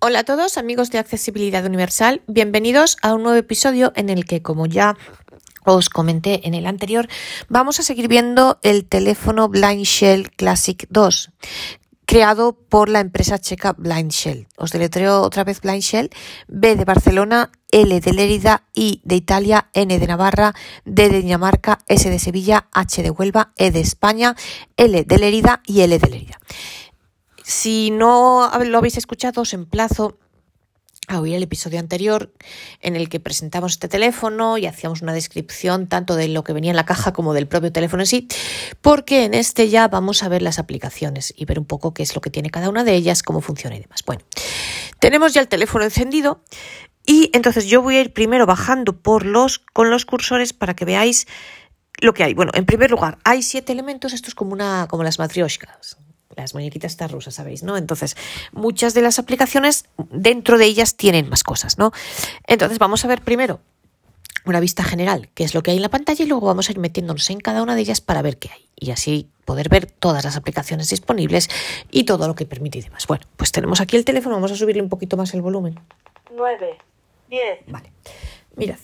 Hola a todos amigos de Accesibilidad Universal, bienvenidos a un nuevo episodio en el que, como ya os comenté en el anterior, vamos a seguir viendo el teléfono Blind Shell Classic 2, creado por la empresa checa Blind Shell. Os deletreo otra vez Blind Shell, B de Barcelona, L de Lérida, I de Italia, N de Navarra, D de Dinamarca, S de Sevilla, H de Huelva, E de España, L de Lérida y L de Lérida. Si no lo habéis escuchado, os emplazo a oír el episodio anterior en el que presentamos este teléfono y hacíamos una descripción tanto de lo que venía en la caja como del propio teléfono en sí, porque en este ya vamos a ver las aplicaciones y ver un poco qué es lo que tiene cada una de ellas, cómo funciona y demás. Bueno, tenemos ya el teléfono encendido y entonces yo voy a ir primero bajando por los con los cursores para que veáis lo que hay. Bueno, en primer lugar, hay siete elementos, esto es como una como las matrioshkas, las muñequitas estas rusas, ¿sabéis? ¿no? Entonces, muchas de las aplicaciones dentro de ellas tienen más cosas, ¿no? Entonces, vamos a ver primero una vista general, qué es lo que hay en la pantalla, y luego vamos a ir metiéndonos en cada una de ellas para ver qué hay. Y así poder ver todas las aplicaciones disponibles y todo lo que permite y demás. Bueno, pues tenemos aquí el teléfono, vamos a subirle un poquito más el volumen. 9, 10, Vale. Mirad.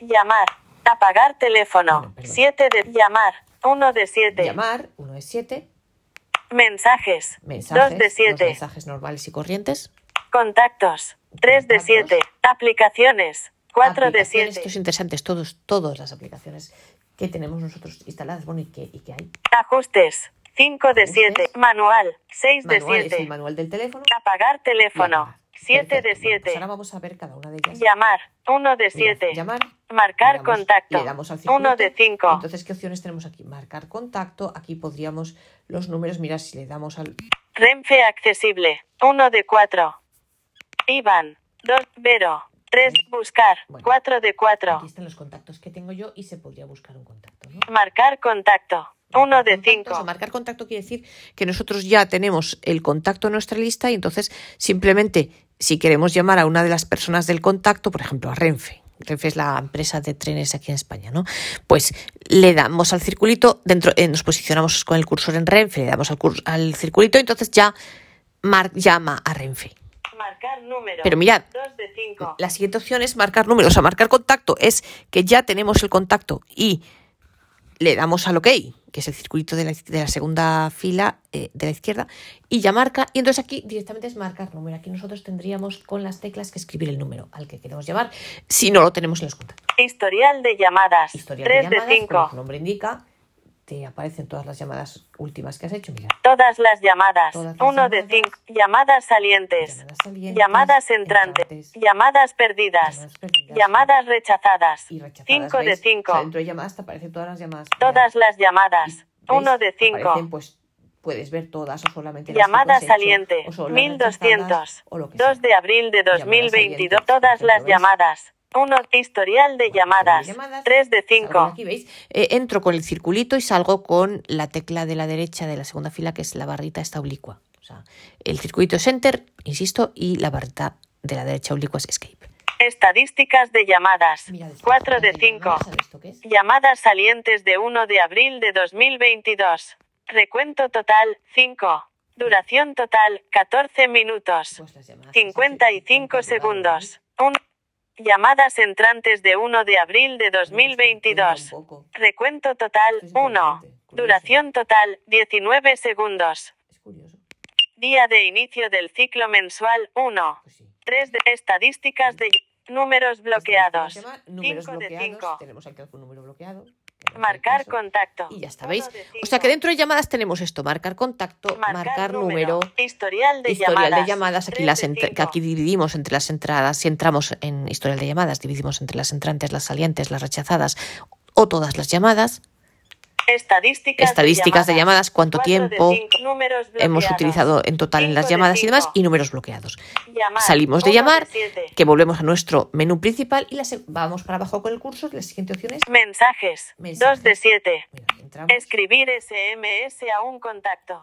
llamar, apagar teléfono, Bueno, perdón. 7 de llamar, 1 de 7, Llamar, uno de siete. Mensajes, Mensajes. 2 de los 7, mensajes normales y corrientes. contactos, 3 de Contactos. 7, aplicaciones, 4 de Aplicaciones, 7, Esto es interesante, todos, todas las aplicaciones que tenemos nosotros instaladas, bueno, y que, y que hay. ajustes, 5 de 7, Ajustes. manual, 6 de Manual, es el 7, manual del teléfono. apagar teléfono, Llamar. 7 de Perfecto. Bueno, pues 7, ahora vamos a ver cada una de ellas. llamar, 1 de Mirad, 7, Llamar. marcar damos- contacto, le damos al 1 de circulito. 5, Entonces, ¿qué opciones tenemos aquí? Marcar contacto. Aquí podríamos los números. Mira, si le damos al. Renfe accesible, 1 de 4, Iván, 2, Vero, 3, buscar, Bueno. 4 de 4, Aquí están los contactos que tengo yo y se podría buscar un contacto. ¿no? marcar contacto, 1 de Contactos, 5, o marcar contacto quiere decir que nosotros ya tenemos el contacto en nuestra lista y entonces simplemente si queremos llamar a una de las personas del contacto, por ejemplo a Renfe, Renfe es la empresa de trenes aquí en España, ¿no? Pues le damos al circulito, dentro, eh, nos posicionamos con el cursor en Renfe, le damos al, curs- al circulito y entonces ya mar- llama a Renfe. marcar número, Pero mirad, 2 de 5, la siguiente opción es marcar números. O sea, marcar contacto es que ya tenemos el contacto y le damos al OK, que es el circulito de la, de la segunda fila eh, de la izquierda, y ya marca. Y entonces aquí directamente es marcar número. Aquí nosotros tendríamos con las teclas que escribir el número al que queremos llamar si no lo tenemos en los contactos. historial de llamadas, Historia 3 de de llamadas, como 5, su nombre indica, te aparecen todas las llamadas últimas que has hecho. Mira, todas las llamadas, Todas las 1 de llamadas. 5, llamadas salientes, llamadas salientes, llamadas entrantes, entrantes, llamadas perdidas, llamadas perdidas, llamadas rechazadas, y rechazadas. 5 de ¿veis? O sea, 5, dentro de llamadas te aparecen todas las llamadas. todas las llamadas, ¿Veis? 1 de Aparecen, 5, pues puedes ver todas o solamente llamada has hecho, saliente, o solo las 1200, rechazadas, o lo que 2 sea. de abril de Llamadas 2022, salientes, todas las llamadas, 1 historial de llamadas, llamadas, 3 de salgo de 5, Aquí veis, Eh, entro con el circulito y salgo con la tecla de la derecha de la segunda fila, que es la barrita esta oblicua. O sea, el circulito es Enter, insisto, y la barrita de la derecha oblicua es Escape. estadísticas de llamadas, Mira, después 4 de de 5, llamadas, salientes de 1 de abril de 2022, recuento total, 5, duración total, 14 minutos, Pues las llamadas que se han hecho y que han 55 perdurado, segundos, 1, llamadas entrantes de 1 de abril de ¿no? Cuenta 2022, un poco. recuento total, Esto es 1, interesante, curioso. duración total, 19 segundos, día de inicio del ciclo mensual, 1, Pues sí. 3 de estadísticas de números bloqueados, Estadísticas de llamar, números 5 de bloqueados. 5. Tenemos aquí algún número bloqueado. Marcar contacto. Y ya está, ¿veis? O sea que dentro de llamadas tenemos esto, marcar contacto, marcar, número, historial de historial llamadas. de llamadas, aquí las que aquí dividimos entre las entradas, si entramos en historial de llamadas, dividimos entre las entrantes, las salientes, las rechazadas o todas las llamadas, Estadísticas, estadísticas de llamadas, cuánto tiempo cinco. Hemos utilizado en total en las llamadas y demás y números bloqueados. Llamar. Salimos de llamar, que volvemos a nuestro menú principal y la se- vamos para abajo con el cursor, la siguiente opción es Mensajes. Mensajes. 2 de 7. mira, entramos Escribir SMS a un contacto.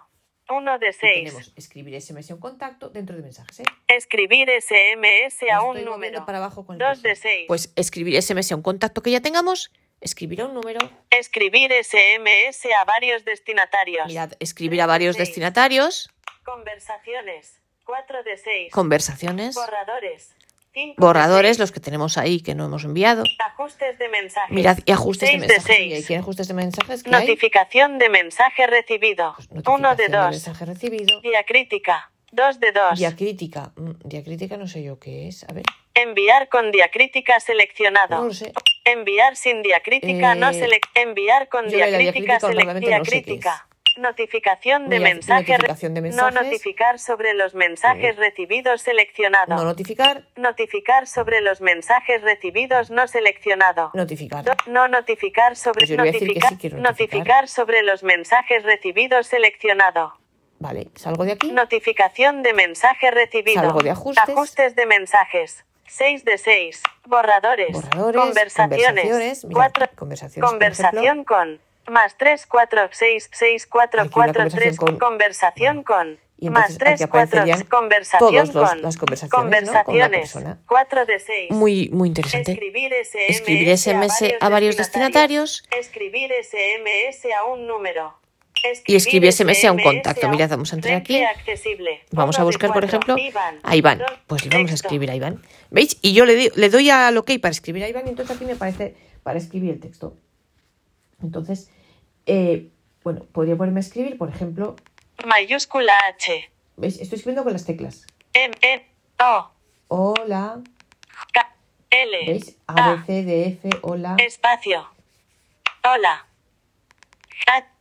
1 de y 6. tenemos escribir SMS a un contacto dentro de mensajes. ¿eh? Escribir SMS a un número. para abajo con el 2 cursor. de 6. Pues escribir SMS a un contacto que ya tengamos, escribir a un número, Escribir SMS a varios destinatarios. mirad, escribir a varios destinatarios, Conversaciones. 4 de 6. Conversaciones. Borradores. 5 de Borradores, 6. los que tenemos ahí que no hemos enviado. Ajustes de mensajes. Mirad, y ajustes de 6 de mensajes. ¿Y 6. ¿Qué ajustes de mensajes que hay? Notificación de mensaje recibido. Pues 1 notificación de 2. mensaje recibido. Diacrítica. 2 de 2. Diacrítica. Mm, Diacrítica no sé yo qué es. A ver. Enviar con diacrítica seleccionado. No sé. Enviar sin diacrítica Eh, no selec Enviar con diacrítica diacrítica selec normalmente no sé qué es. diacrítica. Notificación de mensaje. notificación de No mensajes. notificar sobre los mensajes recibidos seleccionado. No notificar. Notificar sobre los mensajes recibidos no seleccionado. Notificar. No notificar sobre Pues notificar, sí notificar. sobre los mensajes recibidos seleccionado. Vale, salgo de aquí. Notificación de mensaje recibido. Salgo de ajustes. Ajustes de mensajes. 6 de 6. Borradores. Borradores, Conversaciones. conversaciones, mira, 4. conversaciones, Conversación con. Más 3, 4, 6, 6, 4, Aquí una 4, 3. conversación con- Conversación con. Y Más entonces 3, aquí 4. aparecerían Conversación todos los- con. las conversaciones, ¿no? Con la Conversaciones. persona. 4 de 6. Muy, muy interesante. Escribir SMS, Escribir SMS a varios destinatarios. Escribir SMS a un número. Y escribir SMS a un contacto. Mirad, vamos a entrar aquí. Vamos a buscar, por cuatro. ejemplo, a Iván. Pues le vamos a escribir a Iván. ¿Veis? Y yo le, di- le doy al OK para escribir a Iván y entonces aquí me parece para escribir el texto. Entonces, eh, bueno, podría ponerme a escribir, por ejemplo, Mayúscula H. ¿veis? Estoy escribiendo con las teclas. M, N, O, Hola, K, L, ¿veis? A, B, C, D, F, hola. espacio. Hola.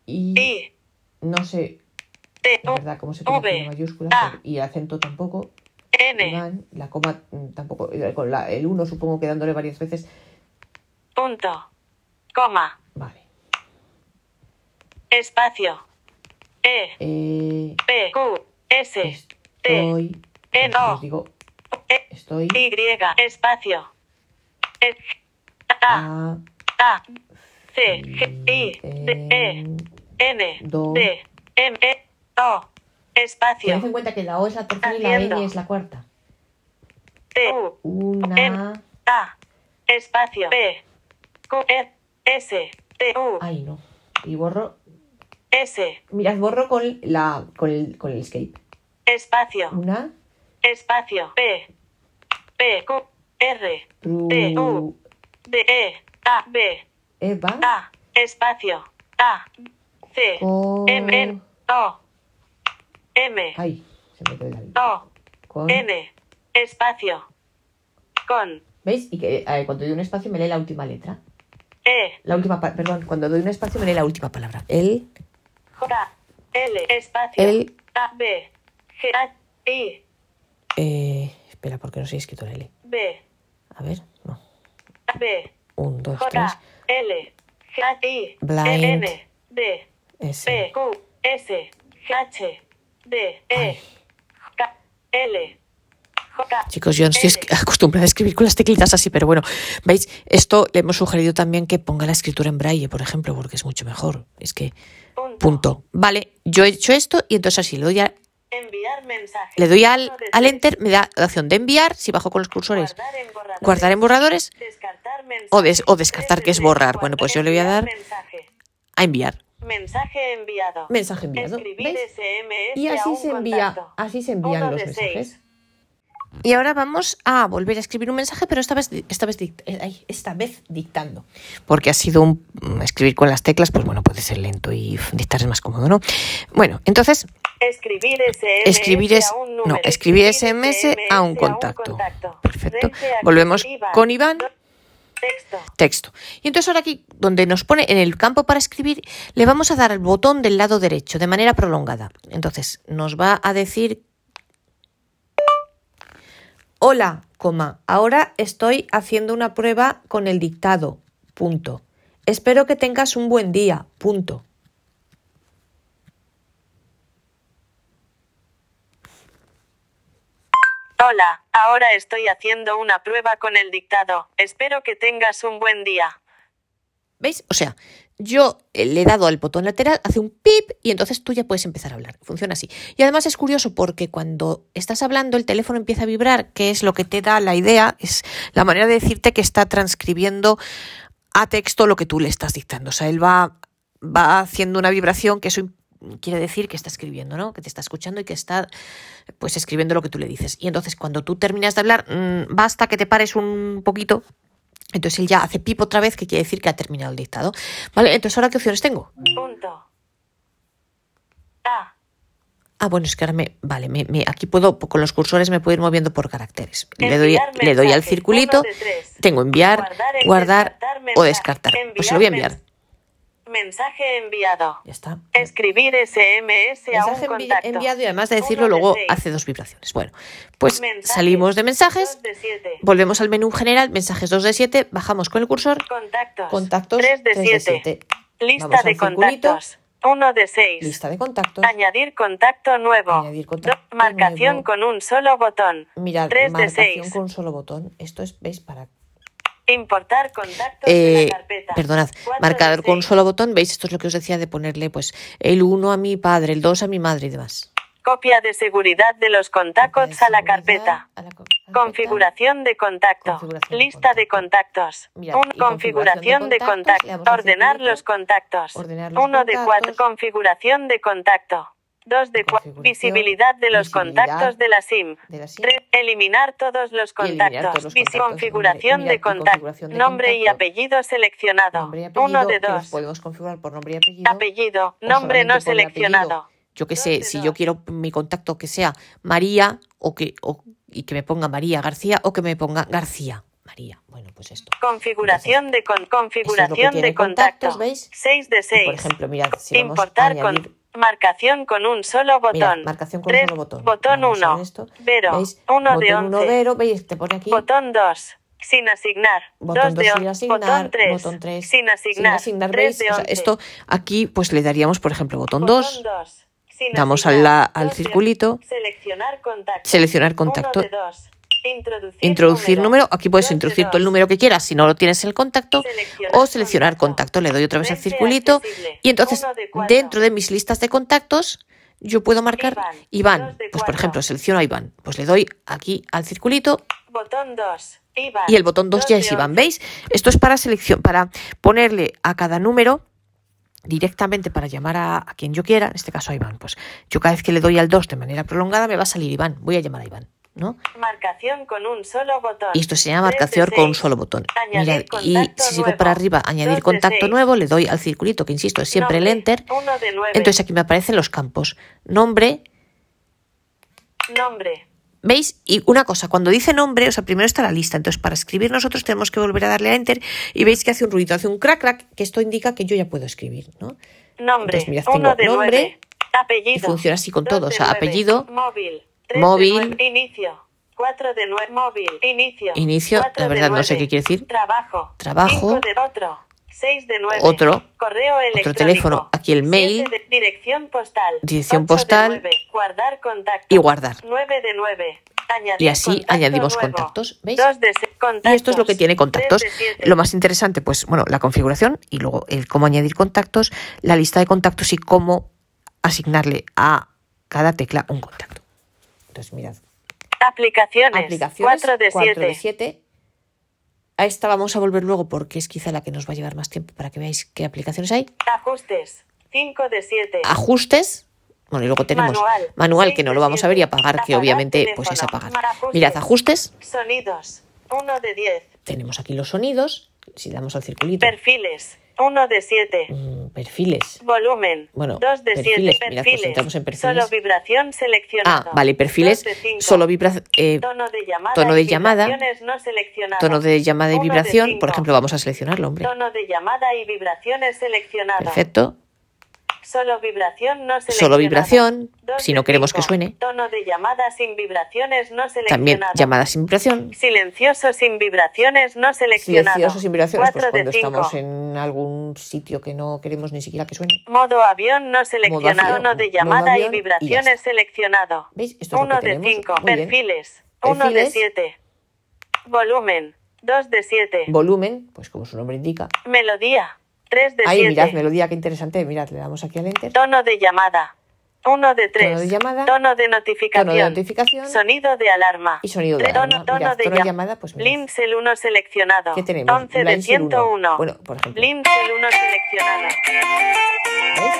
Y I, no sé, T, la verdad, cómo se la mayúscula y el acento tampoco. N, Iván, la coma mm, tampoco, eh, con la, el 1 supongo que dándole varias veces. punto. Coma. Vale. Espacio. E, Eh, P, Q, S, T, estoy. N, O, digo, E, estoy. Y, espacio. E, A, a. C, G, I, D, E, N. D, M, E, O, espacio. Tened en cuenta que la O es la tercera y la. N es la cuarta. T, U, Una. A, espacio, P, Q, E, S, T, U, Ay, no. Y borro. S, Mirad, borro con, la, con, el, con el escape. espacio, Una. espacio, P, P, Q, R, T, U. D, E, A, B, Eva. A, espacio, A, C. M, N, O, M, Ay, se me la O, Con. N, espacio, con, ¿Veis? Y que eh, cuando doy un espacio me lee la última letra. E, La última, perdón, cuando doy un espacio me lee la última palabra. El, J, L, espacio, El- A, B, G, A, I, eh, espera, porque no sé escrito la L. B, A ver, no. A, B, Un, dos, tres. J, L, G, A, I, Blind. N, D, S. P, Q, S, H, D, E. K, L, J, Chicos, yo no estoy acostumbrada a escribir con las teclitas así, pero bueno, ¿veis? Esto le hemos sugerido también que ponga la escritura en braille, por ejemplo, porque es mucho mejor. Es que, punto. punto. Vale, yo he hecho esto y entonces así le doy, a- Enviar mensaje. le doy al, al enter, me da la opción de enviar, si bajo con los cursores, Guardar en borradores. guardar en borradores, Descartar mensaje. O des- o descartar, que es de borrar. Bueno, pues yo le voy a dar- a enviar. Mensaje enviado. Mensaje enviado. Escribir. SMS Y a así un se envía, contacto. así se envían Uno los mensajes. seis. Y ahora vamos a volver a escribir un mensaje, pero esta vez, esta vez, eh, esta vez dictando. Porque ha sido un mm, escribir con las teclas, pues bueno, puede ser lento y dictar es más cómodo, ¿no? Bueno, entonces, Escribir SMS escribir es a un no, número. escribir SMS a un contacto. Perfecto. A- Volvemos Iván. con Iván. Texto. Y entonces ahora aquí, donde nos pone en el campo para escribir, le vamos a dar al botón del lado derecho de manera prolongada. Entonces nos va a decir, hola, coma, ahora estoy haciendo una prueba con el dictado, punto. Espero que tengas un buen día, punto. Hola, ahora estoy haciendo una prueba con el dictado. Espero que tengas un buen día. ¿Veis? O sea, yo eh, le he dado al botón lateral, hace un pip y entonces tú ya puedes empezar a hablar. Funciona así. Y además es curioso porque cuando estás hablando el teléfono empieza a vibrar, que es lo que te da la idea, es la manera de decirte que está transcribiendo a texto lo que tú le estás dictando. O sea, él va, va haciendo una vibración que eso quiere decir que está escribiendo, ¿no? Que te está escuchando y que está pues escribiendo lo que tú le dices. Y entonces cuando tú terminas de hablar, mm, basta que te pares un poquito. Entonces él ya hace pip otra vez, que quiere decir que ha terminado el dictado. Vale, entonces ahora qué opciones tengo? Punto. Ah, bueno, es que ahora me. Vale, me, me- aquí puedo, con los cursores me puedo ir moviendo por caracteres. Le doy, le doy al circulito, tengo enviar, Guardar en guardar descartar o descartar. Pues se lo voy a enviar. Mensaje enviado. Ya está. Escribir SMS a un Mensaje contacto. enviado y además de decirlo de luego seis. hace dos vibraciones. Bueno, pues Mensajes, salimos de mensajes, de volvemos al menú general, mensajes 2 de 7, bajamos con el cursor, Contactos. contactos 3 de 3 de 7. 7. Lista Vamos de contactos. 1 de 6. Lista de contactos. Añadir contacto nuevo. Añadir contacto Do- marcación nuevo. con un solo botón. Mirad, 3 de marcación 6. con un solo botón. Esto es, ¿veis? Para Importar contactos de Eh, la carpeta. perdonad, Cuatro marcador de con un solo botón, ¿veis? Esto es lo que os decía de ponerle pues el 1 a mi padre, el 2 a mi madre y demás. Copia de seguridad de los contactos de a la carpeta. a la co- carpeta. Configuración de contacto. Configuración de Lista de contacto. contactos. Mirad, Un- y configuración de de contacto. Ordenar los contactos. Ordenar los 1 de contactos. 4. Configuración de contacto. 2 de 4. Configuración, Visibilidad de los visibilidad contactos de la SIM. de la SIM. 3. Eliminar todos los contactos. todos los Visi- contactos. Configuración de contacto. configuración de Nombre y contacto. apellido seleccionado. Nombre y apellido, 1 de los 2. podemos configurar por nombre y apellido. Apellido. Nombre no seleccionado. Yo Dos sé, si dos. yo quiero mi contacto que sea María o que o- y que me ponga María García o que me ponga García María. Bueno, pues esto. Configuración de con configuración de contacto. contactos, ¿veis? 6 de Y, 6. por ejemplo, mirad, si vamos a Importar añadir marcación con un solo botón. Marcación con un solo botón. Botón Vamos a 1. ver esto. Vero. ¿Veis? 1 de botón 11. 1 Vero, ¿veis? Te pone aquí. Botón 2. Sin asignar. Botón 2 de 2 sin 11. asignar, Botón 3. botón 3 Sin asignar. 3 ¿veis? de O sea, 11. esto aquí pues le daríamos, por ejemplo, botón Botón 2, 2. Sin damos asignar. al la- al de- circulito. Seleccionar contacto. Seleccionar contacto. De. Introducir, introducir número, aquí puedes introducir todo el número que quieras si no lo tienes en el contacto Seleccionar o seleccionar contacto. contacto. Le doy otra vez al circulito accesible. y entonces de dentro de mis listas de contactos yo puedo marcar Iván. Pues por ejemplo, selecciono a Iván. Pues le doy aquí al circulito Botón 2. Iván. y el botón 2 ya es Iván. ¿Veis? Esto es para selección, para ponerle a cada número directamente para llamar a, a quien yo quiera, en este caso a Iván. Pues yo cada vez que le doy al 2 de manera prolongada me va a salir Iván. Voy a llamar a Iván, ¿no? Marcación con un solo botón. Y esto se llama marcación con un solo botón. Y si sigo para arriba, añadir contacto nuevo, le doy al circulito, que insisto, es siempre Nombre. el enter. Entonces aquí me aparecen los campos. Nombre, Nombre. ¿veis? Y una cosa, cuando dice nombre, o sea, primero está la lista. Entonces, para escribir nosotros tenemos que volver a darle a enter y veis que hace un ruido, hace un crack crack, que esto indica que yo ya puedo escribir, ¿no? Nombre. Entonces, mirad, Uno tengo de nombre nueve. Apellido. y funciona así con todo, o sea, apellido, Móvil. Tres móvil. de. Inicio. 4 de 9. Móvil. Inicio. Inicio, la verdad no sé qué quiere decir. Trabajo. Trabajo. Cinco de otro. 6 de 9. Otro. Correo electrónico. teléfono. Aquí el mail. de- dirección postal. Dirección postal. Guardar contacto. Y guardar. 9 de 9. Añadir Y así contacto añadimos nuevo. contactos, ¿veis? De se- Y esto es lo que contactos. tiene contactos. Lo más interesante, pues, bueno, la configuración y luego el cómo añadir contactos, la lista de contactos y cómo asignarle a cada tecla un contacto. Entonces, mirad, Aplicaciones. aplicaciones 4 de 7. de 7. A esta vamos a volver luego porque es quizá la que nos va a llevar más tiempo para que veáis qué aplicaciones hay. Ajustes. 5 de 7. Ajustes. Bueno, y luego tenemos Manual. manual, que no lo vamos a ver y apagar, que obviamente pues es apagar. Ajustes. Mirad, ajustes. Sonidos. 1 de 10. Tenemos aquí los sonidos. Si damos al circulito. Perfiles. 1 de 7. Mm, perfiles. Volumen. Bueno, 2 de 7. perfiles. Mirad, pues en perfiles. Solo vibración seleccionado. Ah, vale, perfiles. Solo vibra eh, Tono de llamada. tono de llamada. no seleccionadas. tono de llamada y vibración. Por ejemplo, vamos a seleccionarlo, hombre. Tono de llamada y vibraciones seleccionado. Perfecto. Solo vibración no. Solo vibración, si no queremos que suene. Tono de sin vibraciones no. También llamada sin vibración. Silencioso sin vibraciones no seleccionado. Silencioso sin vibraciones, pues cuando estamos en algún sitio que no queremos ni siquiera que suene. Modo avión no seleccionado. Tono de llamada y vibraciones seleccionado. ¿Veis? Esto es lo Uno que de tenemos. 5. Muy bien. Perfiles. Uno de Perfiles. 7. Volumen. 2 de 7. Volumen, pues como su nombre indica. Melodía. 3 de Ahí, mirad, 7. melodía, qué interesante. Mirad, le damos aquí al enter. Tono de llamada. 1 de 3. Tono de llamada. Tono de notificación. Tono de notificación. Sonido de alarma. Y sonido de Tono- alarma. Tono, Mirad, de, tono de llam- llamada, pues mirad. Linsel 1 seleccionado. ¿Qué tenemos? 11 de Blindsel 1. 101. Bueno, por ejemplo. Linsel 1 seleccionado. ¿Veis?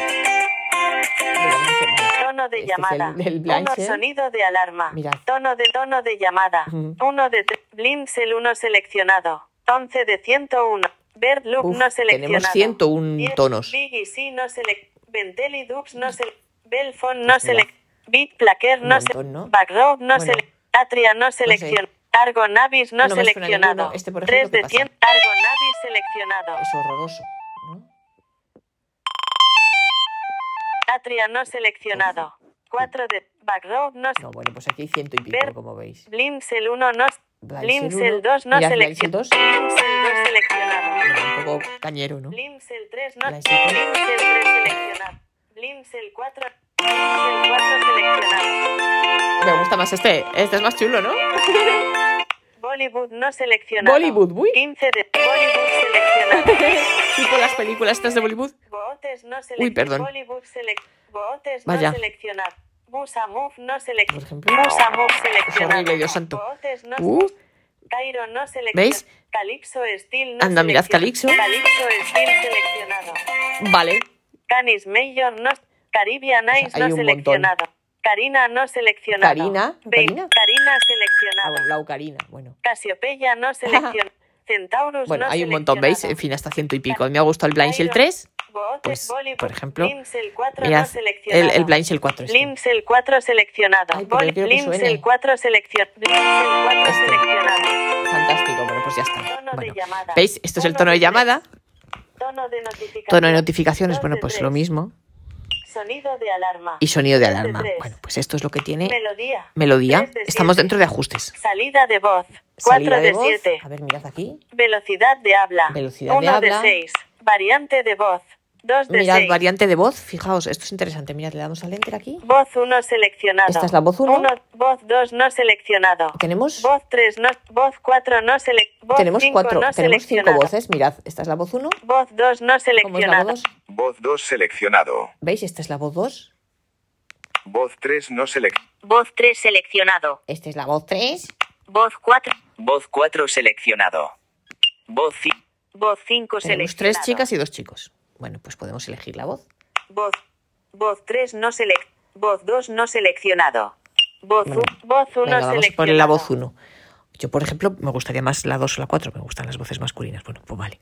tono de Este es llamada. el- el 1 Blanche. sonido de alarma. Mirad. Tono de tono de llamada. Ujú. 1 de te- Blindsel 1 seleccionado. 11 de 101. Bird Loop Uf, no seleccionado. tenemos 101 10, tonos. Big y C no select. Bentelli Dubs no select. Belfon no select. Beat Plaquer no select. ¿no? Backroad no Bueno. select. Atria no seleccionado. Argo Navis no, No seleccionado. Este, por 3 ejemplo, de ¿qué 100. Argo Navis seleccionado. Es horroroso. ¿no? Atria no seleccionado. 4 de Backroad no No, bueno, pues aquí hay ciento y pico, Ver- como veis. Blimsel 1 no Blimsel uno. 2 no seleccionado. dos. Blimsel 2 seleccionado. Bueno, un poco cañero, ¿no? Blimsel 3 no Blindsel tres. Blimsel 3 seleccionado. Blimsel 4 Blimsel 4 seleccionado. Me gusta más este. Este es más chulo, ¿no? Bollywood no seleccionado. Bollywood, uy. 15 de Bollywood seleccionado. tipo las películas estas de Bollywood. No Uy, perdón. Bollywood selec Vaya. no seleccionado. Musa Move no Por seleccionado. ejemplo. Musa Move seleccionado. horrible, Dios santo. No Uh, Cairo no seleccionado. ¿Veis? Calypso Steel no Anda, mirad. Calypso. Calypso Steel seleccionado. vale. Canis Mayor no Caribbean sea, Ice hay no un seleccionado. Karina no seleccionado. Karina, Karina. Karina Ah, bueno, la ocarina. Bueno. Casiopeya no seleccionado. Centaurus Bueno, no hay un montón, ¿veis? En fin, hasta ciento y pico. Me ha gustado el Blind Shell 3. Pues, por ejemplo, Blimsel 4 Mirad, no seleccionado. el, el Blind Shell 4. este. Blimsel 4 seleccionado. Ay, pero Blimsel suene. 4 seleccionado. Blimsel 4 seleccionado. Fantástico. Bueno, pues ya está. De Bueno. ¿veis? Esto es el Tono de de llamada. Tono de notificación. Tono de notificaciones, bueno, de pues lo mismo. Sonido de alarma. Y sonido de de alarma. tres. Bueno, pues esto es lo que tiene Melodía. melodía. De Estamos dentro de ajustes. Salida de voz. 4 Salida de de voz. 7. A ver, mirad aquí. Velocidad de habla. Velocidad de 1 de habla. 6. Variante de voz. 2 de Mirad, 6. variante de voz. Fijaos, esto es interesante. Mirad, le damos al enter aquí. Voz 1 seleccionado. Esta es la voz uno. Voz 2 no seleccionado. Tenemos, Voz 3 no. Voz 4 no seleccionado. tenemos Voz 5 cuatro, no tenemos cinco seleccionado. voces. Mirad, esta es la voz 1. Voz 2 no ¿Cómo es la seleccionado. voz 2? Voz 2 seleccionado. ¿Veis? Esta es la voz 2. Voz 3 no seleccionado. Voz 3 seleccionado. Esta es la voz 3. Voz 4. Voz 4 seleccionado. Voz 5. Voz 5 Tenemos seleccionado. tres chicas y dos chicos. Bueno, pues podemos elegir la voz. Voz. Voz 3 no selec. Voz 2 no seleccionado. Voz, Bueno, u- voz 1 Venga, vamos a seleccionado. poner la voz 1. Yo, por ejemplo, me gustaría más la 2 o la 4. Me gustan las voces masculinas. Bueno, pues vale.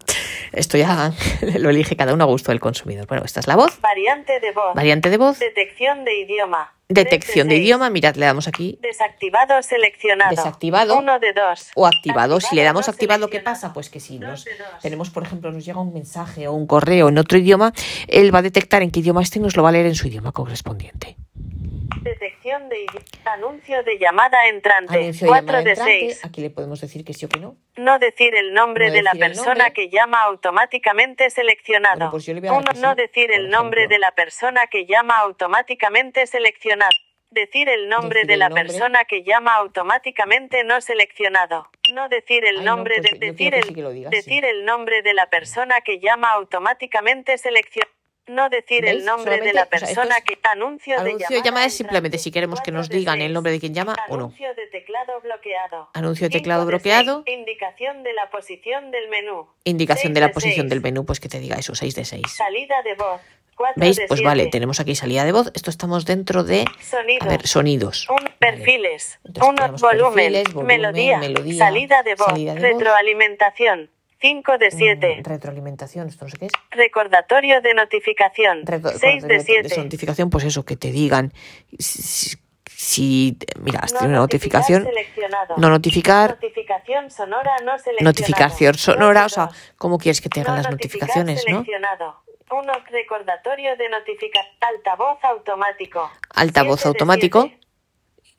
Esto ya lo elige cada uno a gusto del consumidor. Bueno, esta es la voz. Variante de voz. Variante de voz. Detección de idioma. Detección de idioma. Mirad, le damos aquí. Desactivado seleccionado. Desactivado. 1 de 2. O activado. Si le damos activado, ¿qué pasa? Pues que si Dos nos dos. tenemos, por ejemplo, nos llega un mensaje o un correo en otro idioma, él va a detectar en qué idioma este y nos lo va a leer en su idioma correspondiente. De Anuncio de llamada entrante. Anuncio de 4 llamada de entrante. 6. Aquí le podemos decir que sí o que no. No decir el nombre No de la persona que llama automáticamente seleccionado. Bueno, pues Uno, no decir el nombre de la persona que llama automáticamente seleccionado. Decir el nombre Decir de el la nombre. persona que llama automáticamente no seleccionado. No decir el Ay, no, nombre pues de decir el sí digas, decir el nombre de la persona que llama automáticamente seleccionado. No decir el nombre de la o sea, persona es- que anuncio de Anuncio de llamada, es simplemente si queremos que nos digan el nombre de quien llama o no. Anuncio de teclado bloqueado. Anuncio de teclado de bloqueado. seis. Indicación de la posición del menú. Indicación de la posición seis. del menú, pues que te diga eso, 6 de 6. Salida de voz. 4 ¿Veis? de Pues siete. vale, tenemos aquí salida de voz. Esto estamos dentro de, Sonido. a ver, sonidos. Un, perfiles. Entonces Uno, tenemos volumen, melodía, melodía, salida de voz, salida de voz. retroalimentación. 5 de 7. Mm, retroalimentación, esto no sé qué es. Recordatorio de notificación. Retro- 6 de retro- 7. notificación, pues eso, que te digan si, si- mira, has No tenido una notificación, no notificar, Notificación sonora no seleccionado. notificación sonora, o sea. ¿cómo quieres que te hagan No las notificaciones, no? Uno, recordatorio de notificación. Altavoz automático. Altavoz automático.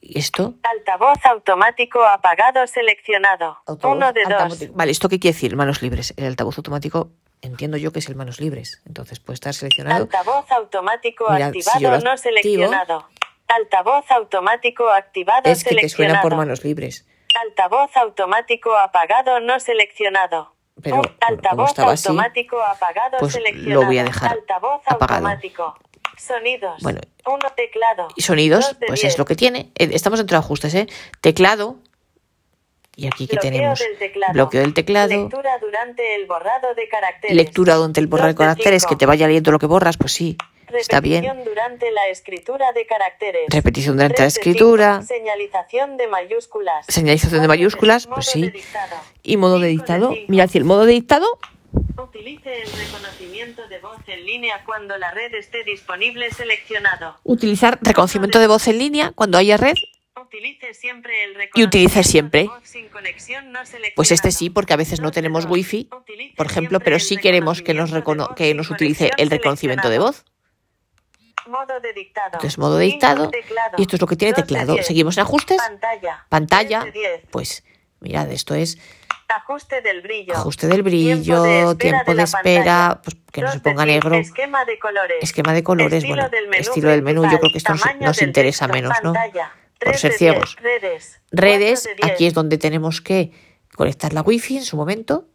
Siete. ¿Y esto? Altavoz automático apagado seleccionado. Altavoz Uno de dos. Vale, ¿esto qué quiere decir? Manos libres. El altavoz automático entiendo yo que es el manos libres. Entonces puede estar seleccionado. Altavoz automático Mirad, si activado lo no activo- seleccionado. Altavoz automático activado Es que te seleccionado. suena por manos libres. Altavoz automático apagado no seleccionado. Pero, bueno, como altavoz estaba así, automático apagado pues seleccionado. lo voy a dejar altavoz apagado. automático. Sonidos. Bueno. Uno teclado. Y sonidos, pues diez. es lo que tiene. Eh, Estamos dentro de ajustes, ¿eh? Teclado. Y aquí que tenemos del bloqueo del teclado, Lectura durante el borrado de caracteres. lectura donde el borrar Dos de caracteres, que te vaya leyendo lo que borras, pues sí. está bien. Repetición durante la escritura de caracteres. Repetición durante la 3 de 5. escritura. Señalización de mayúsculas. Señalización de mayúsculas, pues sí. Y modo de dictado. Mira, si el modo de dictado, Utilice el reconocimiento de voz en línea cuando la red esté disponible seleccionado. utilizar reconocimiento de voz en línea cuando haya red. Utilice siempre el Y utilice siempre. de voz sin conexión no Pues este sí, porque a veces no tenemos wifi, por ejemplo, pero sí queremos que nos, recono- que nos utilice el reconocimiento de voz. Modo de dictado. Entonces, modo de dictado. Y esto es lo que tiene teclado. Seguimos en ajustes. Pantalla. Pantalla. Pues mirad, esto es Ajuste del brillo. ajuste del Tiempo brillo, de espera tiempo de de espera, pues que no se ponga cinco. negro. Esquema de colores. Esquema de colores, Estilo bueno, del menú estilo del menú, yo creo que esto nos- nos interesa texto. menos, ¿no? Pantalla. Por Tres ser ciegos. diez. Redes. Redes, aquí es donde tenemos que conectar la wifi en su momento.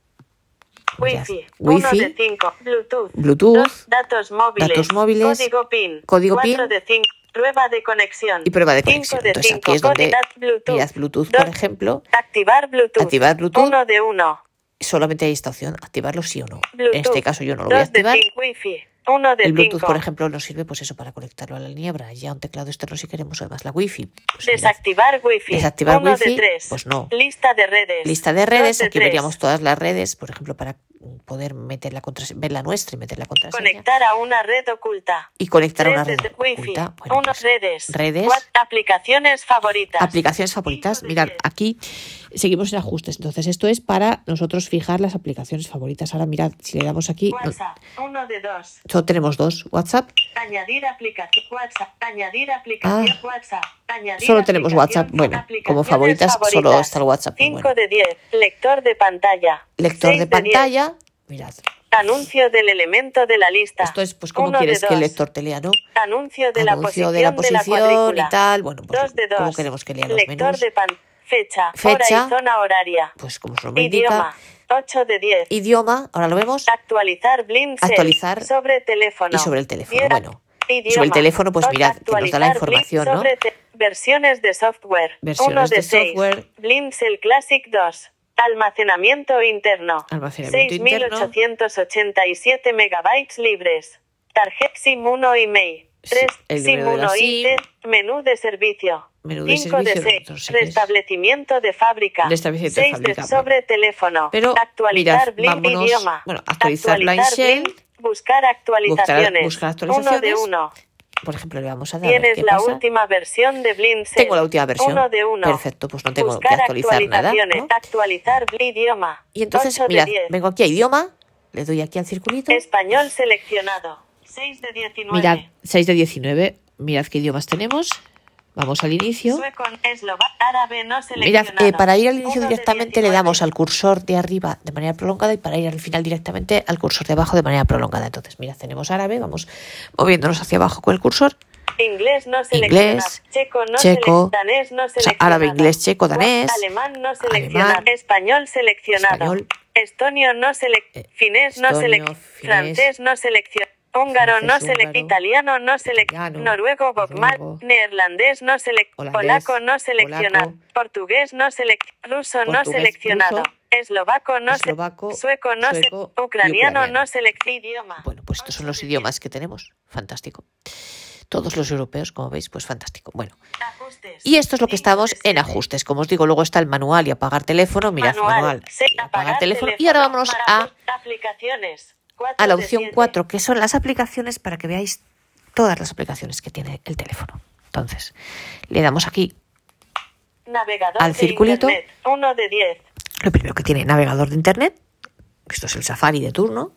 Wi-Fi. 1 Wifi, de 5. Bluetooth. Bluetooth, Dos, datos móviles. datos móviles, Código PIN. código 4 PIN, de 5. Prueba de conexión. y prueba de Cinco conexión. de Entonces cinco. aquí es donde, Bluetooth. mirad, Bluetooth, Dos. por ejemplo, Activar Bluetooth. Activar Bluetooth. 1 de 1. solamente hay esta opción, activarlo sí o no. Bluetooth. En este caso yo no lo voy a 2 de activar. 5. Wi-Fi. 1 de El Bluetooth, 5. por ejemplo, nos sirve pues eso para conectarlo a la Braille, ya un teclado externo si queremos, además la wifi. Pues mirad, Desactivar Wi-Fi. Desactivar 1 Wi-Fi, de 3. pues no. Lista de redes. Lista de redes, de aquí tres. veríamos todas las redes, por ejemplo, para poder meter la contraseña, ver la nuestra y meter la contraseña. Conectar a una red oculta. Y conectar a una Tres red de Wi-Fi. oculta. Bueno, Unas pues, redes. redes. Aplicaciones favoritas. Aplicaciones favoritas. Mirad, aquí seguimos en ajustes. Entonces, esto es para nosotros fijar las aplicaciones favoritas. Ahora, mirad, si le damos aquí, no- WhatsApp. 1 de 2. solo tenemos dos. WhatsApp, Añadir aplicación WhatsApp. Añadir aplicación Ah. WhatsApp. Añadir Solo tenemos WhatsApp. Bueno, como favoritas, solo está el WhatsApp, pero 5 bueno. de 10. Lector de pantalla. lector de 10. pantalla. Mirad, Anuncio del elemento de la lista. esto es pues como Uno de quieres que el dos. lector te lea, ¿no? Anuncio de la Anuncio posición de la posición cuadrícula. y tal. Bueno, pues Dos de dos. como queremos que lea los Lector menús. de pan. Fecha, Fecha. hora y zona horaria. Pues como su nombre Idioma. indica. 8 de 10. Idioma, ahora lo vemos. Actualizar Blindsel. Actualizar. Sobre teléfono. Y sobre el teléfono, Diez. bueno. Idioma. Sobre el teléfono, pues mirad, que nos da la información, ¿no? Versiones de software. Versiones 1 de, de 6. software. Blindsel Classic 2. Almacenamiento interno. Almacenamiento interno. 6887 megabytes libres. Tarjeta SIM 1 y MEI. Sí, 3. el SIM número de la 1 SIM. IT. Menú de servicio. Menú de 5 de servicio, 6. nosotros sí que es- Restablecimiento de fábrica. Restablecimiento de 6 fábrica, sobre teléfono. Pero, actualizar mirad, idioma. bueno, actualizar. Blin, buscar actualizaciones. buscar 1 de. 1. Por ejemplo, le vamos a dar. Tienes la pasa. última versión de. Tengo la última versión. 1 de 1. Perfecto, pues no tengo que actualizar nada. ¿no? Actualizar idioma. Y entonces, 8 de mirad, 10. vengo aquí a idioma, le doy aquí al circulito. Español seleccionado. 6 de 19. Mirad, 6 de 19. Mirad qué idiomas tenemos. Vamos al inicio. Sueco, eslovaco, árabe no Mirad, eh, para ir al inicio directamente le 19. damos al cursor de arriba de manera prolongada y para ir al final directamente al cursor de abajo de manera prolongada. Entonces, mirad, tenemos árabe, vamos moviéndonos hacia abajo con el cursor. Inglés no. Inglés, checo no checo, selec- danés no o sea, árabe, inglés, checo, danés, Alemán no seleccionado. alemán, español seleccionado. español, estonio no eh, seleccionado. finés no seleccionado. Francés no seleccionado. Húngaro no húngaro, Italiano no italiano, Noruego, bogmal. Neerlandés no holandés, Polaco no seleccionado. Portugués no. Ruso no seleccionado. Eslovaco no eslovaco, Sueco no se- sueco Ucraniano ucraniano. no seleccionado. Idioma. Bueno, pues estos son los idiomas que tenemos. Fantástico. Todos los europeos, como veis, pues fantástico. Bueno, Ajustes. y esto es lo que estamos en ajustes. Como os digo, luego está el manual y apagar teléfono. Mirad, manual, Se- y apagar teléfono. Y ahora vámonos a, aplicaciones. A la de opción siete. 4, que son las aplicaciones para que veáis todas las aplicaciones que tiene el teléfono. Entonces, le damos aquí Navegador al de circulito. Internet, Uno de 10. lo primero que tiene navegador de internet. Esto es el Safari de turno.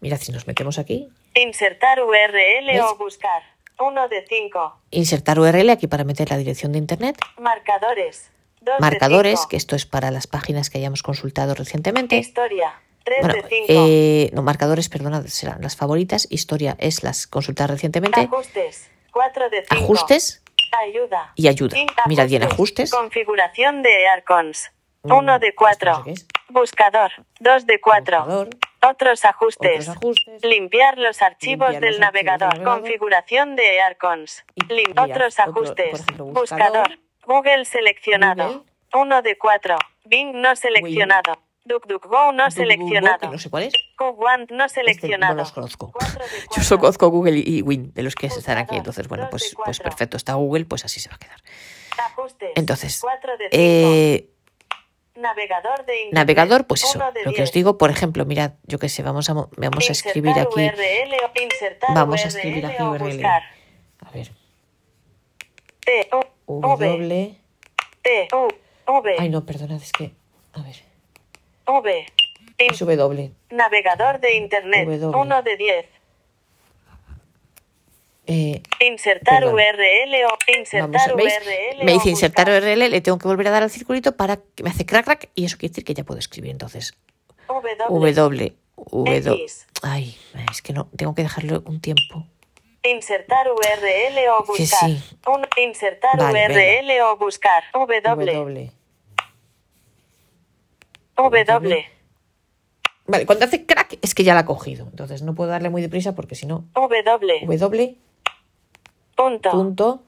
Mirad si nos metemos aquí. Insertar URL ¿Ves? o buscar. Uno de 5. Insertar URL aquí para meter la dirección de internet. Marcadores. Dos Marcadores, de cinco. que esto es para las páginas que hayamos consultado recientemente. Historia. 3 Bueno, de 5. eh, no, marcadores, perdona, serán las favoritas. Historia es las consultadas recientemente. Ajustes. 4 de 5. Ajustes Ayuda. y ayuda. In- Mirad bien, ajustes. Configuración de Aircons. Mm, 1 de esto 4. no sé qué es. Buscador. 2 de 4. Buscador, Otros ajustes. otros ajustes. Limpiar los archivos Limpiar del los archivos navegador. del navegador. Configuración de Aircons. Mira, otros otro, ajustes. por ejemplo, buscador. buscador. Google seleccionado. Google. 1 de 4. Bing no seleccionado. DuckDuckGo no seleccionado. no sé cuál es. No Este seleccionado. no los conozco. Yo solo conozco Google y Win, de los que están aquí. Entonces, bueno, pues, pues perfecto. Está Google, pues así se va a quedar. Ajustes. Entonces, eh, Navegador de internet. navegador, pues eso, lo que os digo, por ejemplo, mirad, yo qué sé, vamos a, mo- vamos a escribir aquí. URL o insertar Vamos a escribir aquí URL. A ver, T W. T Ay, no, perdonad, es que. A ver, V W. Navegador de internet. W. 1 de 10. Eh, Insertar Perdón. URL o insertar. URL Me dice insertar buscar. URL, le tengo que volver a dar al circulito para que me hace crack crack y eso quiere decir que ya puedo escribir. Entonces, W W. W. Ay, es que no, tengo que dejarlo un tiempo. Insertar URL o Que buscar. sí. Un- insertar Vale, URL o buscar. W. W. W. Vale, cuando hace crack es que ya la ha cogido. Entonces no puedo darle muy deprisa porque si no. W. W. Punto. Punto.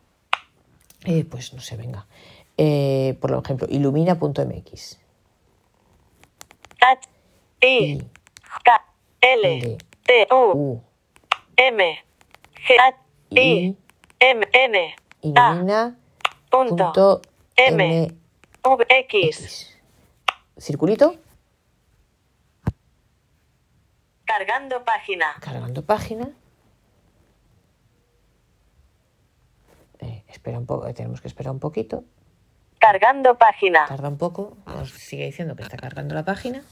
eh, pues no sé, venga. Eh, por ejemplo, ilumina.mx. H. I. K. L. T. U. M. G. H. I. M. N. A. Ilumina. Punto. M. V. X. Circulito. Cargando página. Cargando página. Eh, espera un poco, tenemos que esperar un poquito. Cargando página. Tarda un poco. Nos sigue diciendo que está cargando la página.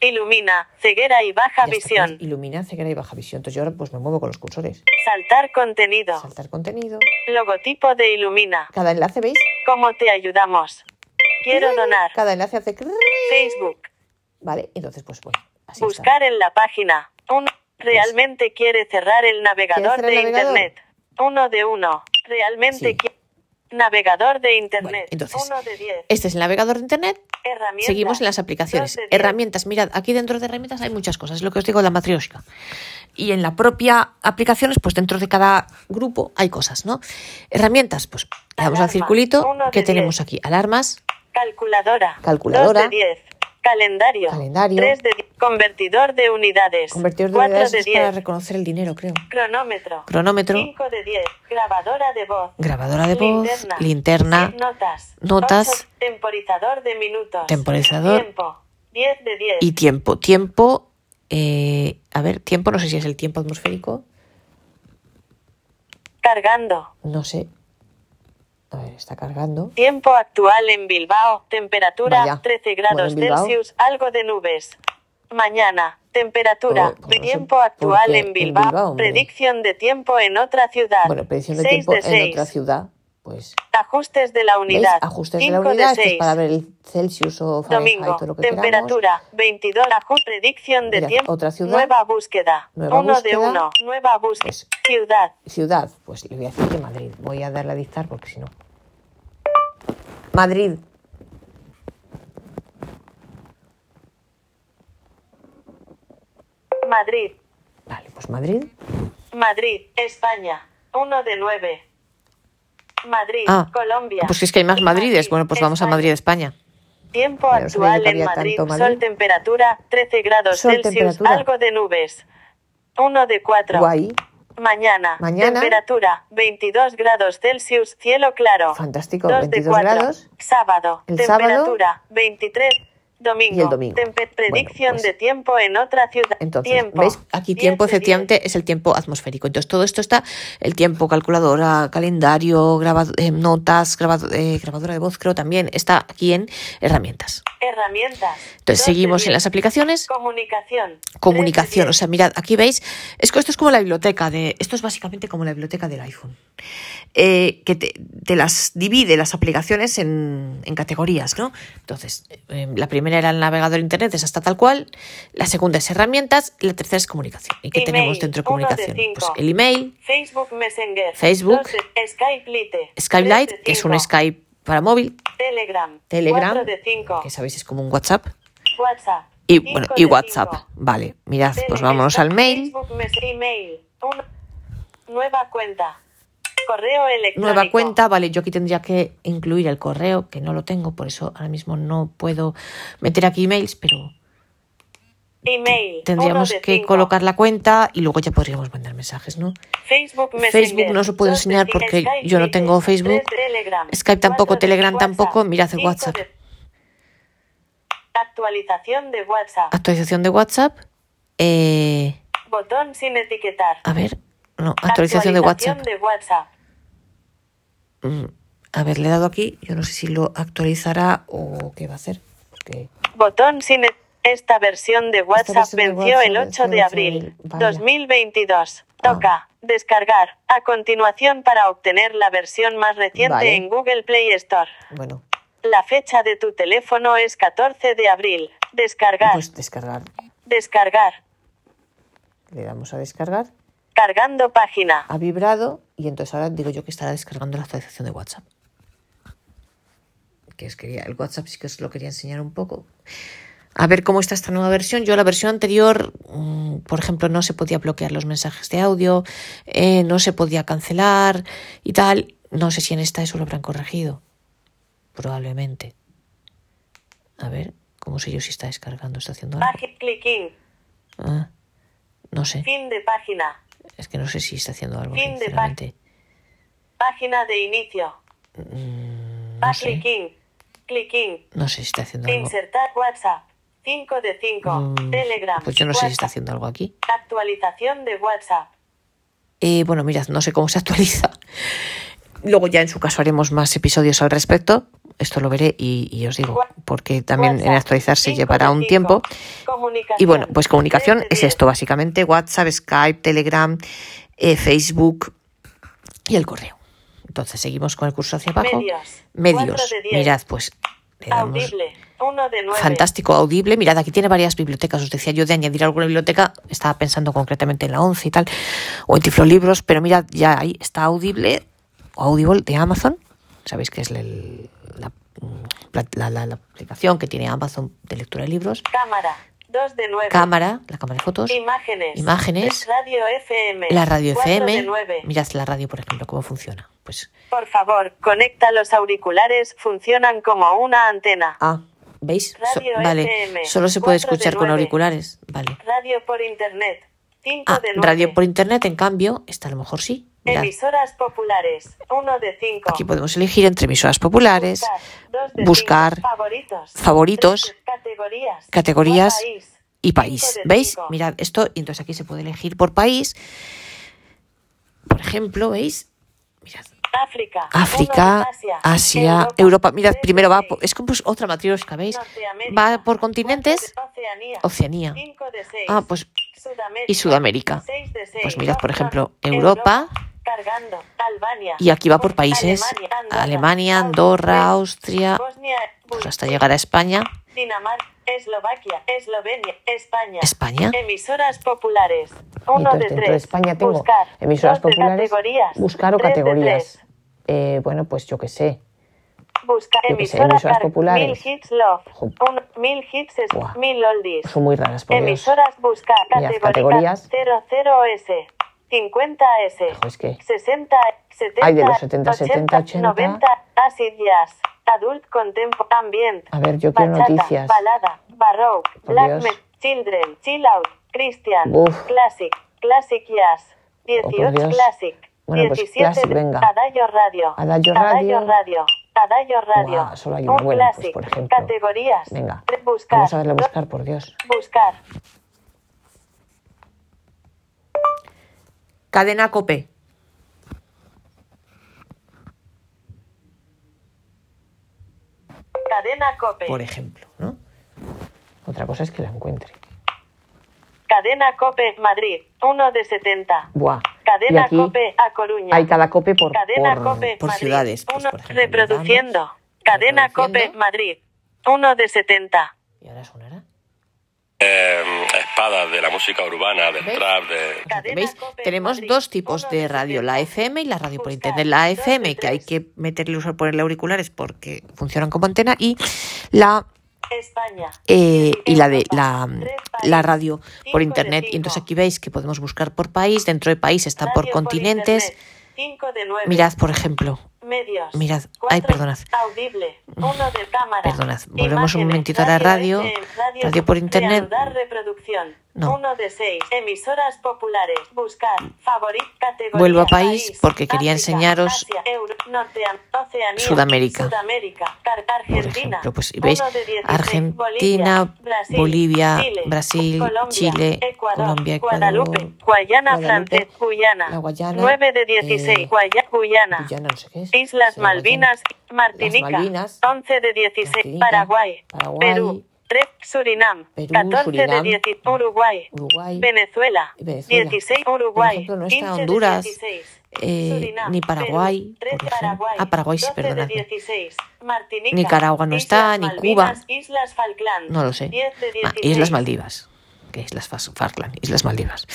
Ilumina. Ceguera y baja Ya está, visión. pues, ilumina, ceguera y baja visión. Entonces yo ahora pues me muevo con los cursores. Saltar contenido. Saltar contenido. Logotipo de Ilumina. Cada enlace, ¿veis? ¿Cómo te ayudamos? Quiero donar. Cada enlace hace... Facebook. Vale, entonces pues bueno. Así está. Buscar en la página. Uno. Realmente quiere cerrar el navegador cerrar de el navegador? Internet. Uno de uno. Realmente Sí. quiere. Navegador de Bueno, Internet. entonces, Uno de diez. este es el navegador de Internet. Herramientas. Seguimos en las aplicaciones. Herramientas, mirad, aquí dentro de herramientas hay muchas cosas, es lo que os digo de la matrioshka. Y en la propia aplicaciones, pues dentro de cada grupo hay cosas, ¿no? Herramientas, pues le damos al circulito que tenemos aquí. Alarmas, Calculadora. De 10. Calendario. Calendario. 3 de 10. Convertidor de unidades. convertidor de 4 unidades de es para 10. reconocer el dinero, creo. Cronómetro. Cronómetro, 5 de 10. Grabadora de voz. grabadora de voz, Linterna. Notas. notas. Temporizador de minutos. Temporizador. Tiempo. 10 de 10. y tiempo. Tiempo, eh, a ver, tiempo, no sé si es el tiempo atmosférico, Cargando. no sé. A ver, está cargando. Tiempo actual en Bilbao. Temperatura Vaya. 13 13 grados en Bilbao. Celsius. Algo de nubes. Mañana. Temperatura. Oh, pues no sé tiempo por actual en en Bilbao. Bilbao, hombre. Predicción de tiempo en otra ciudad. Bueno, predicción de 6 tiempo de en 6. otra ciudad, pues... Ajustes de la unidad. Ajustes de la 5 unidad, esto es 6. para ver el Celsius o Fahrenheit Domingo. o lo que queramos. Temperatura 22. Ajuste. Predicción de Mira, tiempo. otra ciudad. Nueva búsqueda. Nueva 1 de búsqueda. 1. Nueva búsqueda. Pues- Ciudad. Ciudad, pues le voy a decir que Madrid. Voy a darle a dictar porque si no... Madrid. Madrid. Vale, pues Madrid. Madrid. España. 1 de 9. Madrid. Ah, Colombia. Pues es que hay más Madrides. Bueno, pues vamos a España. Madrid, España. Tiempo actual en Madrid. tanto Madrid. Sol, temperatura 13 grados Sol, Celsius. Algo de nubes. 1 de 4. Guay. Mañana. Mañana. Temperatura 22 grados Celsius. Cielo claro. Fantástico, 2 de 22 4. grados. Sábado. El sábado. temperatura 23. Domingo. Y el domingo. Tempe- predicción pues- de tiempo en otra ciudad. Entonces, tiempo. Aquí 10 tiempo de 10. efectivamente es el tiempo atmosférico. Entonces, todo esto está, el tiempo, calculadora, calendario, grabado- eh, notas, grabado- eh, grabadora de voz, creo también, está aquí en herramientas. Herramientas. Entonces, 2 de seguimos en 10. las aplicaciones. Comunicación. Comunicación, o 3 de sea, mirad, aquí veis, es que esto es como la biblioteca de, esto es básicamente como la biblioteca del iPhone, eh, que te, te las divide las aplicaciones en, en categorías, ¿no? Entonces, la primera era el navegador internet, es hasta tal cual, la segunda es herramientas, la tercera es comunicación. ¿Y qué Email, tenemos dentro de de comunicación? cinco. pues el email, Facebook Messenger. Facebook. 2 de- Skype Lite. Skype 3 Lite, de que es un 5. Skype para móvil, Telegram. Telegram, 4 de 5. que sabéis es como un WhatsApp, WhatsApp. y bueno, y de WhatsApp. cinco. Vale, mirad, pues vámonos al mail. Facebook email. Nueva cuenta. Correo electrónico. nueva cuenta, vale, yo aquí tendría que incluir el correo, que no lo tengo, por eso ahora mismo no puedo meter aquí emails, pero Email. tendríamos que cinco. colocar la cuenta y luego ya podríamos mandar mensajes, ¿no? Facebook. Facebook no os lo puedo enseñar porque Skype yo no tengo Facebook. Telegram, Skype tampoco, Telegram WhatsApp, tampoco, mirad el WhatsApp. de- Actualización de WhatsApp. Actualización de WhatsApp. Eh, Botón sin etiquetar. a ver, no, actualización de WhatsApp. de WhatsApp. Mm, A ver, le he dado aquí, yo no sé si lo actualizará o qué va a hacer. Porque Botón sin Esta versión de WhatsApp versión de venció WhatsApp el 8 venció el de 8 de abril. Vaya. 2022. Ah. Toca descargar a continuación para obtener la versión más reciente Vale. en Google Play Store. bueno, La fecha de tu teléfono es 14 de abril. Descargar. pues descargar. Descargar. Le damos a descargar. Cargando página. Ha vibrado y entonces ahora digo yo que estará descargando la actualización de WhatsApp. Que os quería, el WhatsApp sí que os lo quería enseñar un poco. A ver cómo está esta nueva versión. Yo la versión anterior, mm, por ejemplo, no se podía bloquear los mensajes de audio, eh, no se podía cancelar y tal. No sé si en esta eso lo habrán corregido. Probablemente. A ver, ¿cómo sé yo si está descargando? ¿Está haciendo algo? Ah, no sé. Fin de página. Es que no sé si está haciendo algo, Fin de. Página de inicio. Mm, no sé. clicking. Clicking. No sé si está haciendo algo. Insertar WhatsApp. 5 de 5. Mm, Telegram. Pues yo no sé si está WhatsApp. haciendo algo aquí. Actualización de WhatsApp. Eh, bueno, mirad, no sé cómo se actualiza. Luego ya en su caso haremos más episodios al respecto. Esto lo veré y, y os digo, porque también en WhatsApp, actualizarse cinco llevará un tiempo. Y bueno, pues comunicación es esto, básicamente. WhatsApp, Skype, Telegram, eh, Facebook y el correo. Entonces seguimos con el curso hacia abajo. Medios. Medios. Mirad, pues Audible. 1 de 9. Fantástico, audible. Mirad, aquí tiene varias bibliotecas. Os decía yo de añadir alguna biblioteca. Estaba pensando concretamente en la 11 y tal. O en Tiflolibros. Pero mirad, ya ahí está audible. O Audible de Amazon. Sabéis que es el- la, la- la- la aplicación que tiene Amazon de lectura de libros. Cámara. 2 de 9. Cámara, la cámara de fotos. Imágenes. Imágenes. Radio FM. La radio 4 FM. 9. Mirad la radio, por ejemplo, cómo funciona. Pues, Por favor, conecta los auriculares. Funcionan como una antena. ah, ¿veis? So- Radio vale, FM, solo se puede escuchar con nueve. auriculares. Vale. Radio por internet. 5 Ah, de 9. radio por internet, en cambio, esta a lo mejor sí. Emisoras populares. 1 de 5. Aquí podemos elegir entre emisoras populares, buscar, favoritos, categorías, categorías Por país, y país. cinco ¿Veis? cinco. Mirad esto y entonces aquí se puede elegir por país. Por ejemplo, ¿veis? Mirad. África, uno Asia, Asia, Europa. Mirad, primero va, por- es como pues otra matriosca, ¿veis? Va por continentes, Oceanía, cinco. Ah, pues Sudamérica, y Sudamérica. Pues mirad, por ejemplo, Europa, Europa. Cargando, Albania, Y aquí va por países. Alemania, Alemania, Andorra, Austria, Bosnia, pues hasta llegar a España. Dinamarca, Eslovaquia, Eslovenia, España. España. Emisoras populares. Uno Entonces, de dentro de tres. España tengo Buscar. emisoras populares. categorías. Buscar o categorías. Eh, bueno, pues yo qué sé. Buscar emisora emisoras populares. Mil hits love. Un- mil hits es Buah. mil oldies. Son muy raras, por Dios. Emisoras buscar. Categorías. Categorías. 00S. 50S. Jo, es que- 60, 70. Ay, de los 70, 70, 80. 90. Acid jazz. Adult contempo. Ambient. A ver, yo quiero bachata, noticias. Balada. Barrow. Por Black metal. Children. Chill out. Christian. Uf. Classic. Classic jazz. Oh, por 18 Dios. classic. Bueno, pues 17 classic, venga. Adagio radio. Adagio Adagio radio. radio. Adagio radio. Buah, solo hay una Un buena, pues, classic. por ejemplo. Categorías. Venga, Buscar. vamos a verle a buscar, por Dios. Buscar. Cadena Cope. Cadena Cope. por ejemplo, ¿no? Otra cosa es que la encuentre. Cadena Cope Madrid. 1 de 70. Buah. y Cadena aquí Cope A Coruña. hay cada cope por, Cadena por, Cope por Madrid. ciudades. Pues, Uno- por ejemplo, reproduciendo. Cadena Cope reproduciendo, Madrid. 1 de 70. Y ahora sonará. Eh, espadas de la música urbana, del ¿Veis? trap, de... ¿Veis? Tenemos dos tipos de radio, 70. la FM y la radio por internet. La FM, que hay que meterle uso ponerle auriculares porque funcionan como antena, y la España. eh, y la de la, la radio por internet. Y entonces aquí veis que podemos buscar por país, dentro de país está por continentes. internet. 5 de 9. Mirad, por ejemplo, Medios. mirad. Ay, perdonad. Audible. 1 de cámara. Perdonad, volvemos un momentito a la radio. Radio por internet. Reproducción. No. 1 de 6. Emisoras populares. Buscar. Favorit. Categoría. Vuelvo a país porque quería África, enseñaros Asia, Euro, Norteam- Oceanía, Sudamérica. Sudamérica. Car- Por Argentina. ejemplo, pues veis, 1 de 16, Argentina, Bolivia, Chile, Brasil, Colombia, Chile, Ecuador, Colombia, Ecuador, Guadalupe, Guayana Guadalupe, Guyana, la Guayana, 9 de 16, eh, Guaya- Guyana, Guyana, no sé qué es. Islas Sí, Malvinas. Martinica, Malvinas, 11 de 16, Martinica, Paraguay, Paraguay, Perú, 3, Surinam, Perú, 14 de Surinam, 16, Uruguay, Uruguay, Venezuela, Venezuela. 16, Por Uruguay, ejemplo, no está 15 de Honduras, 16, eh, Surinam, ni Paraguay, Perú, 13 por ejemplo. Paraguay, Ah, Paraguay sí, 12 de perdonadme. 16, Martinica, Nicaragua no está, ni Cuba. Islas Falkland, No lo sé. 10 de Ah, 16, Islas Maldivas. ¿Qué Islas Falkland? Islas Maldivas.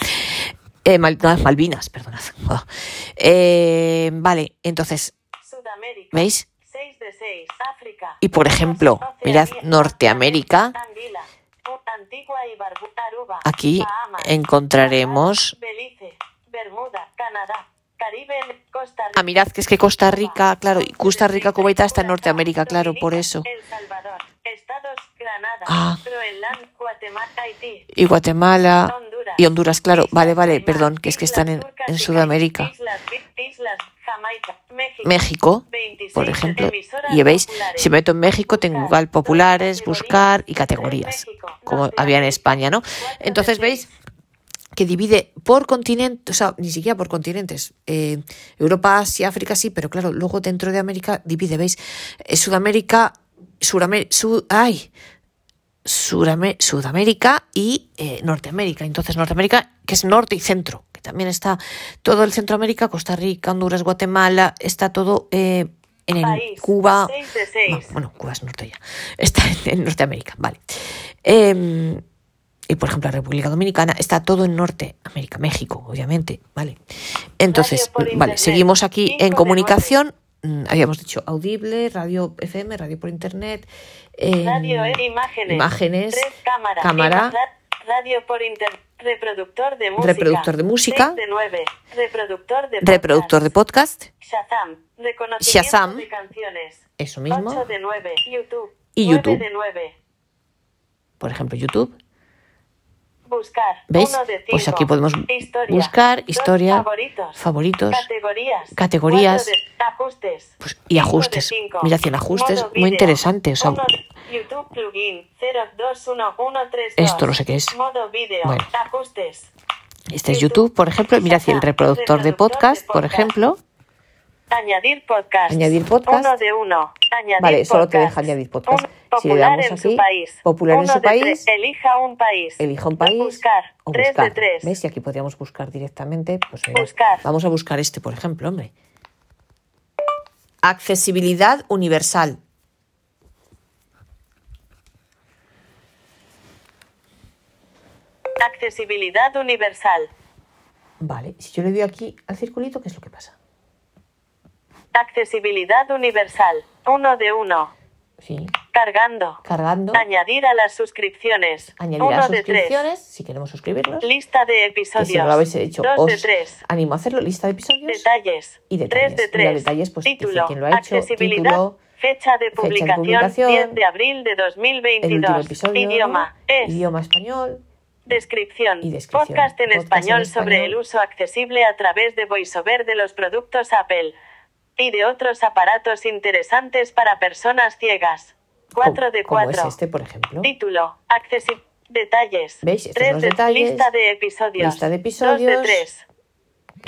Eh, Mal- no, Malvinas, perdonad. Oh. Eh, vale, entonces, Sudamérica, ¿veis? 6 de 6, África. Y por ejemplo, Oceanía, mirad Norteamérica. Anguila, Antigua y Barbu- Aruba, Aquí Bahamas, encontraremos. Belice, Bermuda, Canadá, Caribe, Costa Rica. Ah, mirad que es que Costa Rica, claro, y Costa Rica, Kuwait está en Norteamérica, claro, por eso. El Salvador, Estados, Granada, Ah. Groenland, Guatemala, Haití, Y Guatemala. Y Honduras, claro, vale, vale, perdón, que es que están en, Sudamérica. México. México, 26 por ejemplo, y veis, si meto en México tengo Google populares, buscar y categorías, como había en España, ¿no? Entonces. ¿veis? que divide por continente, o sea, ni siquiera por continentes. Eh, Europa, Asia, África, sí, pero claro, luego dentro de América divide, ¿veis? Eh, Sudamérica, Suramérica, ay, Sudamérica y eh, Norteamérica. Entonces, Norteamérica, que es norte y centro, que también está todo el Centroamérica, Costa Rica, Honduras, Guatemala, está todo eh, en País, Cuba. seis de No, seis. bueno, Cuba es norte ya. Está en, en Norteamérica, vale. Eh, y por ejemplo, la República Dominicana está todo en Norteamérica, México, obviamente, vale. Entonces, vale, internet, seguimos aquí cinco en comunicación. Mm, Habíamos dicho audible, radio FM, radio por internet. Eh, Radio e imágenes. imágenes, Tres cámaras. cámara. Ra- Radio por internet. Reproductor de música. Reproductor de música. Seis de nueve. Reproductor de reproductor de podcast. Shazam. Reconocimiento Shazam. de canciones. eso mismo. 8 de 9. YouTube. Y 9 YouTube. de 9. Por ejemplo, YouTube. Buscar. ¿Veis? Uno de Pues aquí podemos Historia. buscar historia, favoritos. favoritos, Categorías. categorías. Cuatro de- ajustes. Pues, y ajustes. Mirad, en ajustes, muy interesante, o sea, Uno de- YouTube plugin 021132. Esto no sé qué es. Modo. Bueno. Ajustes. Este es YouTube, por ejemplo. Mirad, el reproductor de podcast, por ejemplo. Añadir podcast. Añadir podcast. Uno de uno. Añadir Vale, solo te podcast. deja añadir podcast. Un- Si le popular damos en su país. popular en su país. Elija un país. Elija un país Buscar. o Tres buscar. de tres. ¿Ves? Y aquí podríamos buscar directamente. Pues mira, Buscar. Vamos a buscar este, por ejemplo, hombre. Accesibilidad universal. Accesibilidad universal. Vale, si yo le doy aquí al circulito, ¿qué es lo que pasa? Accesibilidad universal. Uno de uno. Sí, Cargando. cargando. Añadir a las suscripciones. Añadir Uno a tres. suscripciones, si queremos suscribirnos. Lista de Que episodios. si no lo habéis hecho, Dos os de tres. animo a hacerlo. Lista de episodios. Detalles. Y detalles. Tres de tres. detalles, pues, Título. quién lo ha hecho, Accesibilidad. título, fecha de de publicación. publicación, 10 de abril de El último 2022. episodio. Idioma. Es. Idioma español. Descripción. Y descripción. Podcast en Podcast español en sobre español. el uso accesible a través de VoiceOver de los productos Apple y de otros aparatos interesantes para personas ciegas. 4 de como 4. es este, por ejemplo. Título. Accesible. Detalles. ¿Veis? Estos son 3 los de detalles. lista de episodios. Lista de 2 de episodios. 3.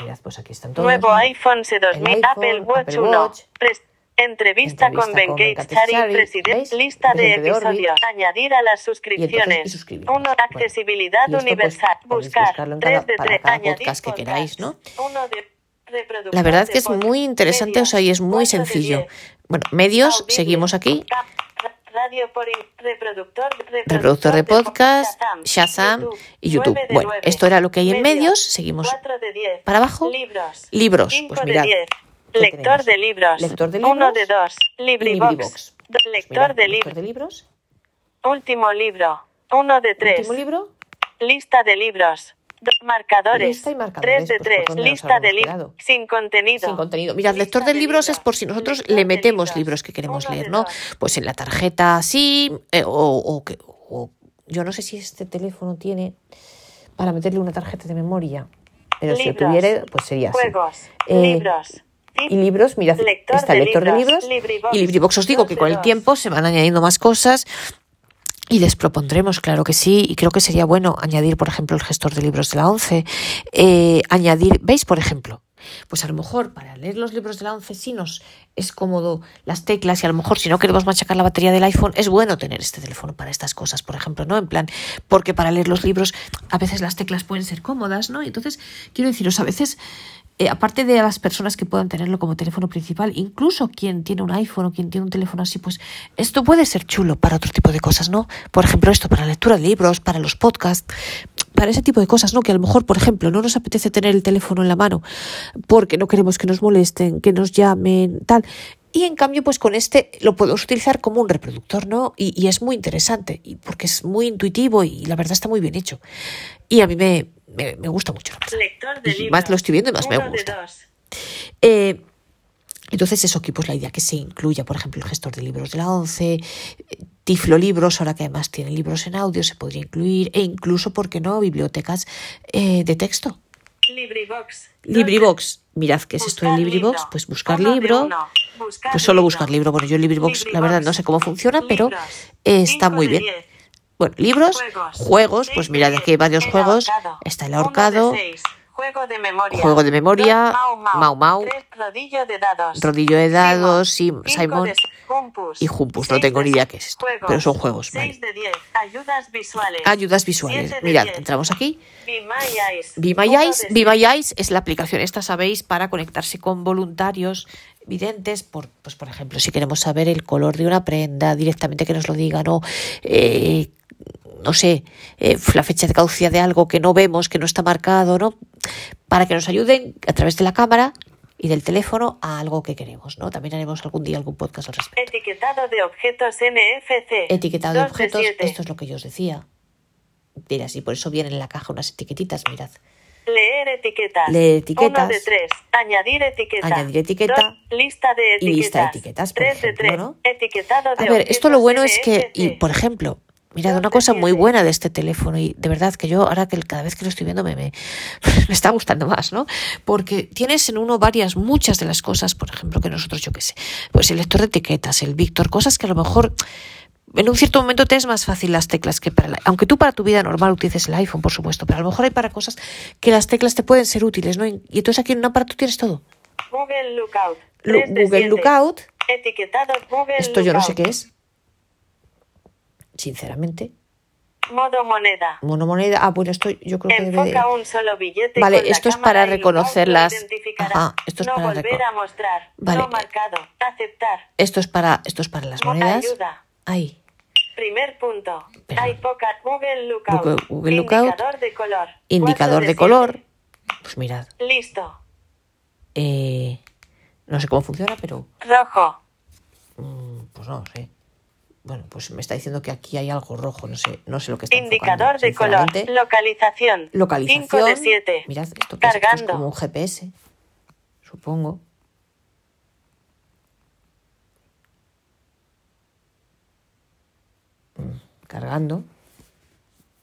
Mirad, pues aquí están todos. Nuevo iPhone C2000 El iPhone, Apple Watch Apple 1. Watch. Pres- entrevista, Entrevista con Ben Gates, presidente. Lista de Presidente de episodios. Añadir a las suscripciones. entonces, y suscribirnos. Uno, Bueno, accesibilidad pues, universal. podéis Buscar. buscarlo en 3 cada- de para 3. cada Añadir podcast que queráis, ¿no? Uno de reproductor La verdad que es muy interesante, o sea, y es muy sencillo. Bueno, medios, seguimos aquí. Reproductor, de po- podcast, Shazam y YouTube. Bueno, esto era lo que hay en Medios. Seguimos para abajo. Libros. Pues mirad, diez. ¿qué Lector de libros. Lector de Uno libros. de dos. Do- Pues Lector de libros. Último libro. Uno de tres. Último libro. Lista de libros. Do- marcadores. Lista y marcadores, 3 de pues, ¿por 3. dónde nos Lista de libros. Sin contenido. sin contenido. Mirad, lector de libros es libros. por si nosotros le metemos libros que queremos Uno leer, ¿no? dos. Pues en la tarjeta así, eh, o, o que- o- yo no sé si este teléfono tiene para meterle una tarjeta de memoria, pero si lo Libros. tuviera, pues sería así. Juegos. Eh, libros. Y libros, mirad, Lector está de lector de libros, libros y LibriVox. Os digo Dos que con el dos. tiempo se van añadiendo más cosas y les propondremos, claro que sí, y creo que sería bueno añadir, por ejemplo, el gestor de libros de la ONCE, eh, añadir, ¿veis, por ejemplo? Pues a lo mejor para leer los libros de la ONCE sí nos es cómodo las teclas y a lo mejor si no queremos machacar la batería del iPhone es bueno tener este teléfono para estas cosas, por ejemplo, ¿no? En plan, porque para leer los libros a veces las teclas pueden ser cómodas, ¿no? Entonces, quiero deciros, a veces eh, aparte de las personas que puedan tenerlo como teléfono principal, incluso quien tiene un iPhone o quien tiene un teléfono así, pues esto puede ser chulo para otro tipo de cosas, ¿no? Por ejemplo, esto para la lectura de libros, para los podcasts, para ese tipo de cosas, ¿no? Que a lo mejor, por ejemplo, no nos apetece tener el teléfono en la mano porque no queremos que nos molesten, que nos llamen, tal. Y en cambio, pues con este lo podemos utilizar como un reproductor, ¿no? Y, y es muy interesante, y porque es muy intuitivo y la verdad está muy bien hecho. Y a mí me, me, me gusta mucho. Lector de Y libros. más lo estoy viendo y más me Uno de gusta. Eh, entonces eso aquí, pues la idea que se incluya, por ejemplo, el gestor de libros de la ONCE, eh, Tiflo Libros, ahora que además tiene libros en audio, se podría incluir, e incluso, ¿por qué no?, bibliotecas eh, de texto. Librivox. LibriVox, mirad qué es esto de LibriVox, libro. pues buscar Uno de libro, uno. Pues solo buscar libro. Bueno, yo LibriVox, la verdad, no sé cómo funciona, pero está muy bien. Bueno, libros, Juegos. pues de mirad, aquí hay varios juegos. Está el ahorcado. Juego de memoria. Juego de memoria, Dos, Mau Mau. Rodillo de dados. rodillo de dados, Simon. de Jumpus. y Jumpus, no tengo ni idea qué es esto, juegos. pero son juegos, vale. de. Ayudas visuales. Ayudas visuales. Mirad, entramos aquí. Be My Eyes. Be My Uno Eyes. de Be My Eyes es la aplicación, esta sabéis, para conectarse con voluntarios videntes, por, pues por ejemplo, si queremos saber el color de una prenda, directamente que nos lo digan, o eh, no sé, eh, la fecha de caducidad de algo que no vemos, que no está marcado, ¿no? Para que nos ayuden a través de la cámara y del teléfono a algo que queremos, ¿no? También haremos algún día algún podcast al respecto. Etiquetado de objetos NFC. Etiquetado de objetos, esto es lo que yo os decía. Mira, y por eso vienen en la caja unas etiquetitas, mirad. Leer etiquetas. Leer etiquetas. Uno de tres. Añadir etiqueta. Añadir etiqueta. Dos, lista de Y etiquetas. lista de etiquetas, por Tres ejemplo, de tres. ¿no? Etiquetado de A ver, esto lo bueno es que, y NFC. por ejemplo, mirad, una cosa muy buena de este teléfono, y de verdad que yo ahora que cada vez que lo estoy viendo me, me, me está gustando más, ¿no? Porque tienes en uno varias, muchas de las cosas, por ejemplo, que nosotros, yo qué sé, pues el lector de etiquetas, el Víctor, cosas que a lo mejor en un cierto momento te es más fácil las teclas que para la, aunque tú para tu vida normal utilices el iPhone, por supuesto, pero a lo mejor hay para cosas que las teclas te pueden ser útiles, ¿no? Y entonces aquí en un aparato tienes todo. Google Lookout. Lu- Google. Lookout, Etiquetado Google esto yo no sé qué es. Sinceramente. Modo moneda. Monomoneda. Ah, bueno, esto yo creo que debe de... Enfoca un solo billete. Vale, esto es para y luego reconocer lo las- identificará. Ajá, esto es no para volver a mostrar. Vale. No marcado. Aceptar. Esto es para, esto es para las Mo- monedas. Ayuda. Ahí. Primer punto. Hay poca Google Lookout. Google- Google Lookout. Indicador de color. Indicador de siete. color. Pues mirad. Listo. eh, no sé cómo funciona, pero Rojo. mm, pues no sé. Bueno, pues me está diciendo que aquí hay algo rojo, no sé, no sé lo que está Indicador enfocando, de color. Localización. Localización. 5 de 7. Mirad, esto que es, Esto es Cargando. como un GPS, supongo. Mm, Cargando.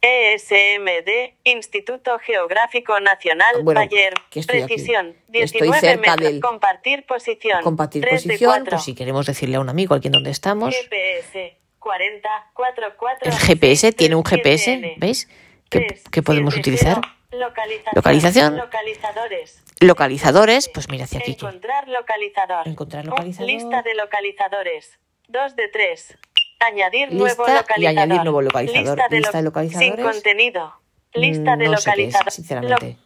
ESMD, Instituto Geográfico Nacional, Bueno, Bayer, aquí. Precisión, Estoy 19 cerca metros, del- compartir posición, Compartir 3 de posición, 4. pues si queremos decirle a un amigo aquí donde estamos. GPS, 40, 4, 4, El GPS tiene un 7, GPS. ¿veis? Que, 3, que podemos 7, utilizar. 0, Localización. Localizadores. Localizadores, pues mira hacia aquí. Encontrar localizador. Encontrar Un- localizador. Lista de localizadores. 2 de 3. Añadir Lista nuevo y localizador. añadir nuevo localizador. Lista de, Lista de lo- localizadores. Sin contenido. Lista de Mm, no localizadores. sinceramente.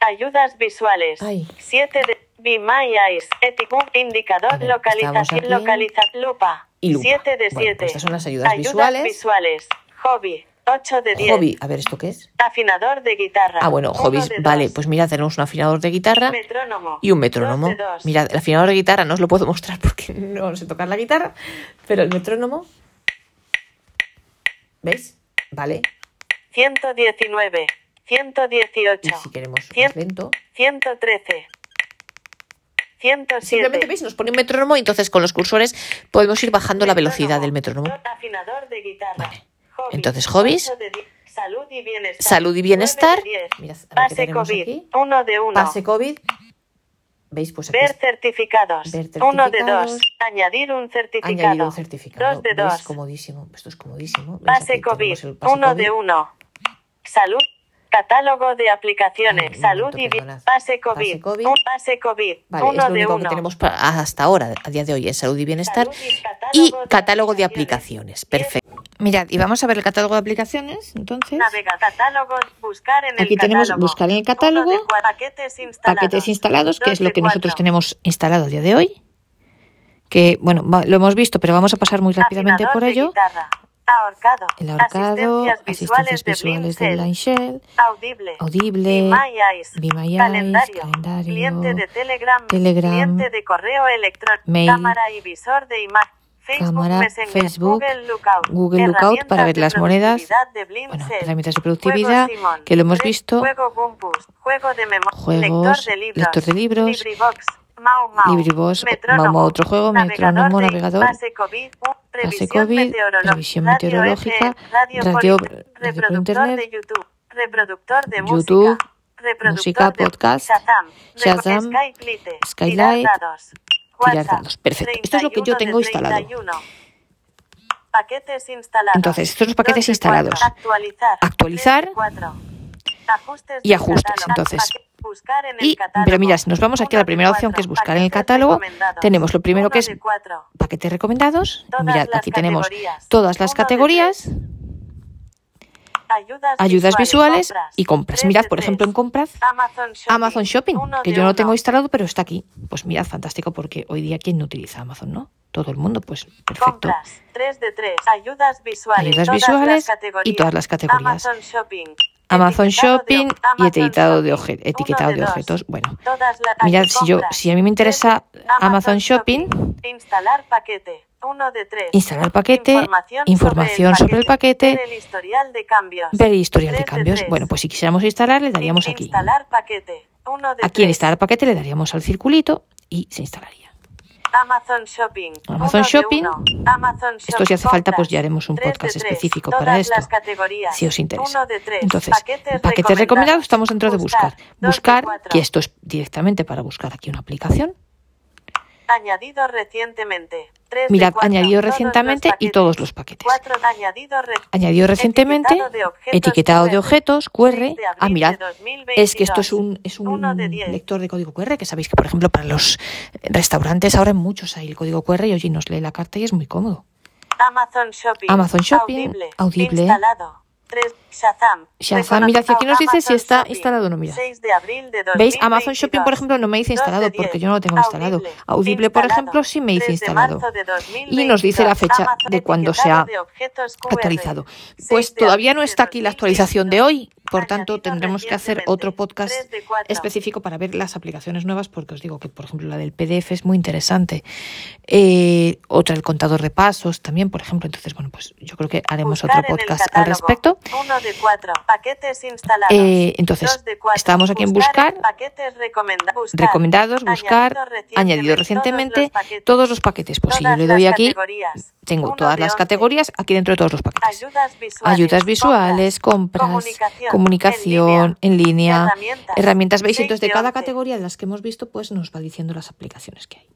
Ayudas visuales. Ay. 7 de Be My Eyes. Etiquet. Indicador. Localización. Localiza. Lupa. Y lupa. 7 de 7. Bueno, pues estas son las ayudas visuales. visuales. Hobby. 8 de 10. Hobby, a ver, ¿esto qué es? Afinador de guitarra. Ah, bueno, hobbies. Vale, dos. pues mirad, tenemos un afinador de guitarra Metrónomo. y un metrónomo. Mirad, el afinador de guitarra no os lo puedo mostrar porque no sé tocar la guitarra, pero el metrónomo. ¿Veis? Vale. 119. Y 118. si queremos Cien- más lento, 113. 107. simplemente veis, nos pone un metrónomo y entonces con los cursores podemos ir bajando la velocidad del metrónomo. Afinador de guitarra. Vale. Hobby. Entonces, hobbies. Salud y bienestar. Salud y bienestar. Mirad, a ver qué Pase COVID. aquí. Uno de uno. Pase COVID. ¿Veis? Pues Ver certificados. Ver Uno de certificados. dos. Añadir un certificado. Añadir un certificado. Dos de ¿Veis? dos. Comodísimo. Esto es comodísimo. Pase COVID. Uno COVID. de uno. Salud. Catálogo de aplicaciones. Salud momento, y bien. perdonad. Pase COVID. Pase COVID. Un pase COVID. Vale, uno es lo de único uno. que tenemos hasta ahora, a día de hoy, es salud y bienestar. Salud y catálogo Y de catálogo de aplicaciones. aplicaciones. Perfecto. Mirad, y vamos a ver el catálogo de aplicaciones. Entonces, Navega catálogo. Buscar en Aquí el tenemos catálogo. buscar en el catálogo, de paquetes instalados. paquetes instalados, que es lo que nosotros tenemos instalado a día de hoy. Que, bueno, lo hemos visto, pero vamos a pasar muy rápidamente Afinador por ello. guitarra. Ahorcado. El ahorcado, Asistencias asistencias visuales visuales de Shell, Audible. Audible, Be My Eyes. Calendario. calendario, Cliente de Telegram. Telegram, Cliente de correo electrónico. mail, cámara y visor de imagen. Facebook cámara, Messenger, Facebook, Google Lookout, Google Lookout para ver las monedas, de bueno, herramientas de productividad, Simon, que lo hemos visto, Juego Gumpus, juego de memoria, Juegos, lector de libros, lector de libros, LibriVox, Mau otro juego, metrónomo, navegador, base COVID, revisión COVID, meteorológica, radio meteorológica, FM, radio, radio- por- radio por reproductor internet, de YouTube, reproductor de YouTube, música, reproductor música, de podcast, Shazam, Skylight, tirar dados. Perfecto. Esto es lo que yo 31 de tengo instalado. 31. Paquetes instalados. Entonces, estos son los paquetes instalados. Actualizar. Actualizar. Y ajustes, entonces. Buscar en el Y, catálogo. pero mira, si nos vamos aquí a la primera opción, que es buscar en el catálogo, tenemos lo primero que es paquetes recomendados. Todas Mirad, aquí tenemos todas las categorías, Ayudas, ayudas visuales compras. y compras. Mirad, por ejemplo, en compras, Amazon Shopping. Amazon Shopping, Uno que yo no uno. tengo instalado, pero está aquí. Pues mirad, fantástico, porque hoy día, ¿quién no utiliza Amazon, no? Todo el mundo, pues perfecto. Compras. 3 de 3. Ayudas visuales. Ayudas y todas las categorías. Amazon Shopping. Amazon Shopping y etiquetado de, etiquetado objetos. Bueno, mirad, si yo, si a mí me interesa Amazon Shopping, Instalar paquete. Uno de tres. Instalar paquete, información sobre el paquete, Ver el historial de cambios. ver historial de cambios. Bueno, pues si quisiéramos instalar, le daríamos aquí. Instalar paquete. Uno de Aquí en instalar paquete le daríamos al circulito y se instalaría. Amazon Shopping. Amazon Shopping. Amazon Esto si hace falta, pues ya haremos un podcast específico para esto, si os interesa. Entonces, paquetes, paquetes recomendados, estamos dentro de buscar. Buscar, que esto es directamente para buscar aquí una aplicación. Añadido recientemente. Mirad, añadido recientemente y todos los paquetes. Añadido re- Añadido recientemente, Etiquetado de objetos QR. objetos QR. 6 de Ah, mirad, de 2022. es que esto es un, es un de lector de código QR, que sabéis que, por ejemplo, para los restaurantes ahora hay muchos hay el código QR y oye, nos lee la carta y es muy cómodo. Amazon Shopping. Amazon Shopping, Audible. Audible. Instalado. 3. Shazam. Shazam, mirad, y aquí nos dice si está Shopping. instalado o no, mirad. 6 de abril de ¿Veis? Amazon 2022. Shopping, por ejemplo, no me dice instalado porque yo no lo tengo instalado. Audible. Audible, por ejemplo, sí me dice 3 de instalado. marzo de 2022. Y nos dice la fecha Amazon de cuando se ha actualizado. 6 Pues todavía no está aquí la actualización de hoy, por tanto tendremos que hacer otro podcast 3 de cuatro. específico para ver las aplicaciones nuevas, porque os digo que, por ejemplo, la del PDF es muy interesante. Eh, otra, el contador de pasos también, por ejemplo. Entonces, bueno, pues yo creo que haremos Buscar otro podcast al respecto. Uno de cuatro. Paquetes instalados. Eh, entonces, estábamos aquí en buscar, buscar. recomendados, buscar, añadido recientemente, todos los paquetes. Pues si yo le doy aquí, tengo todas las categorías aquí dentro de todos los paquetes. Ayudas visuales. Ayudas visuales, compras, comunicación, comunicación, en línea, herramientas. herramientas. ¿Veis? Entonces, de cada categoría de las que hemos visto, pues nos va diciendo las aplicaciones que hay.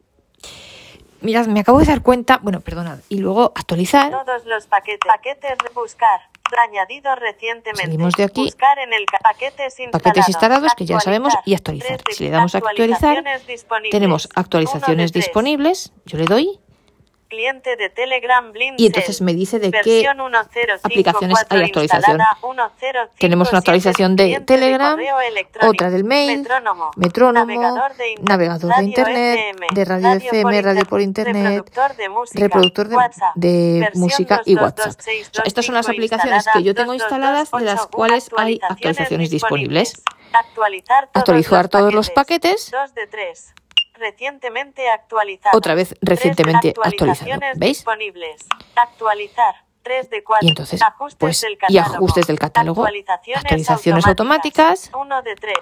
Mirad, me acabo de dar cuenta, bueno, perdonad, y luego actualizar. Todos los paquetes. Paquetes de buscar. Añadido recientemente. Salimos de aquí. Buscar en el ca- paquetes instalados. Paquetes instalados, que ya sabemos, y actualizar. Si le damos a actualizar. Tenemos actualizaciones disponibles, yo le doy, Cliente de Telegram Blind y entonces me dice de qué Versión 1.054 aplicaciones hay actualización. instalada, 1.057, Tenemos una actualización de Telegram, otra del mail, metrónomo, metrónomo, navegador de, in- navegador de internet, de radio FM, radio por internet, reproductor de música, reproductor de, WhatsApp, de versión música y WhatsApp. 22265 O sea, estas son las aplicaciones que yo tengo instaladas de las cuales hay actualizaciones disponibles. Actualizar todos Actualizar los todos los paquetes. Dos de tres. Recientemente actualizado. Otra vez Tres recientemente actualizado. ¿Veis? disponibles. Actualizar. 3 de 4. Y entonces, ajustes pues, del y catálogo. ajustes del catálogo, Actualizaciones, actualizaciones automáticas, 1 de 3.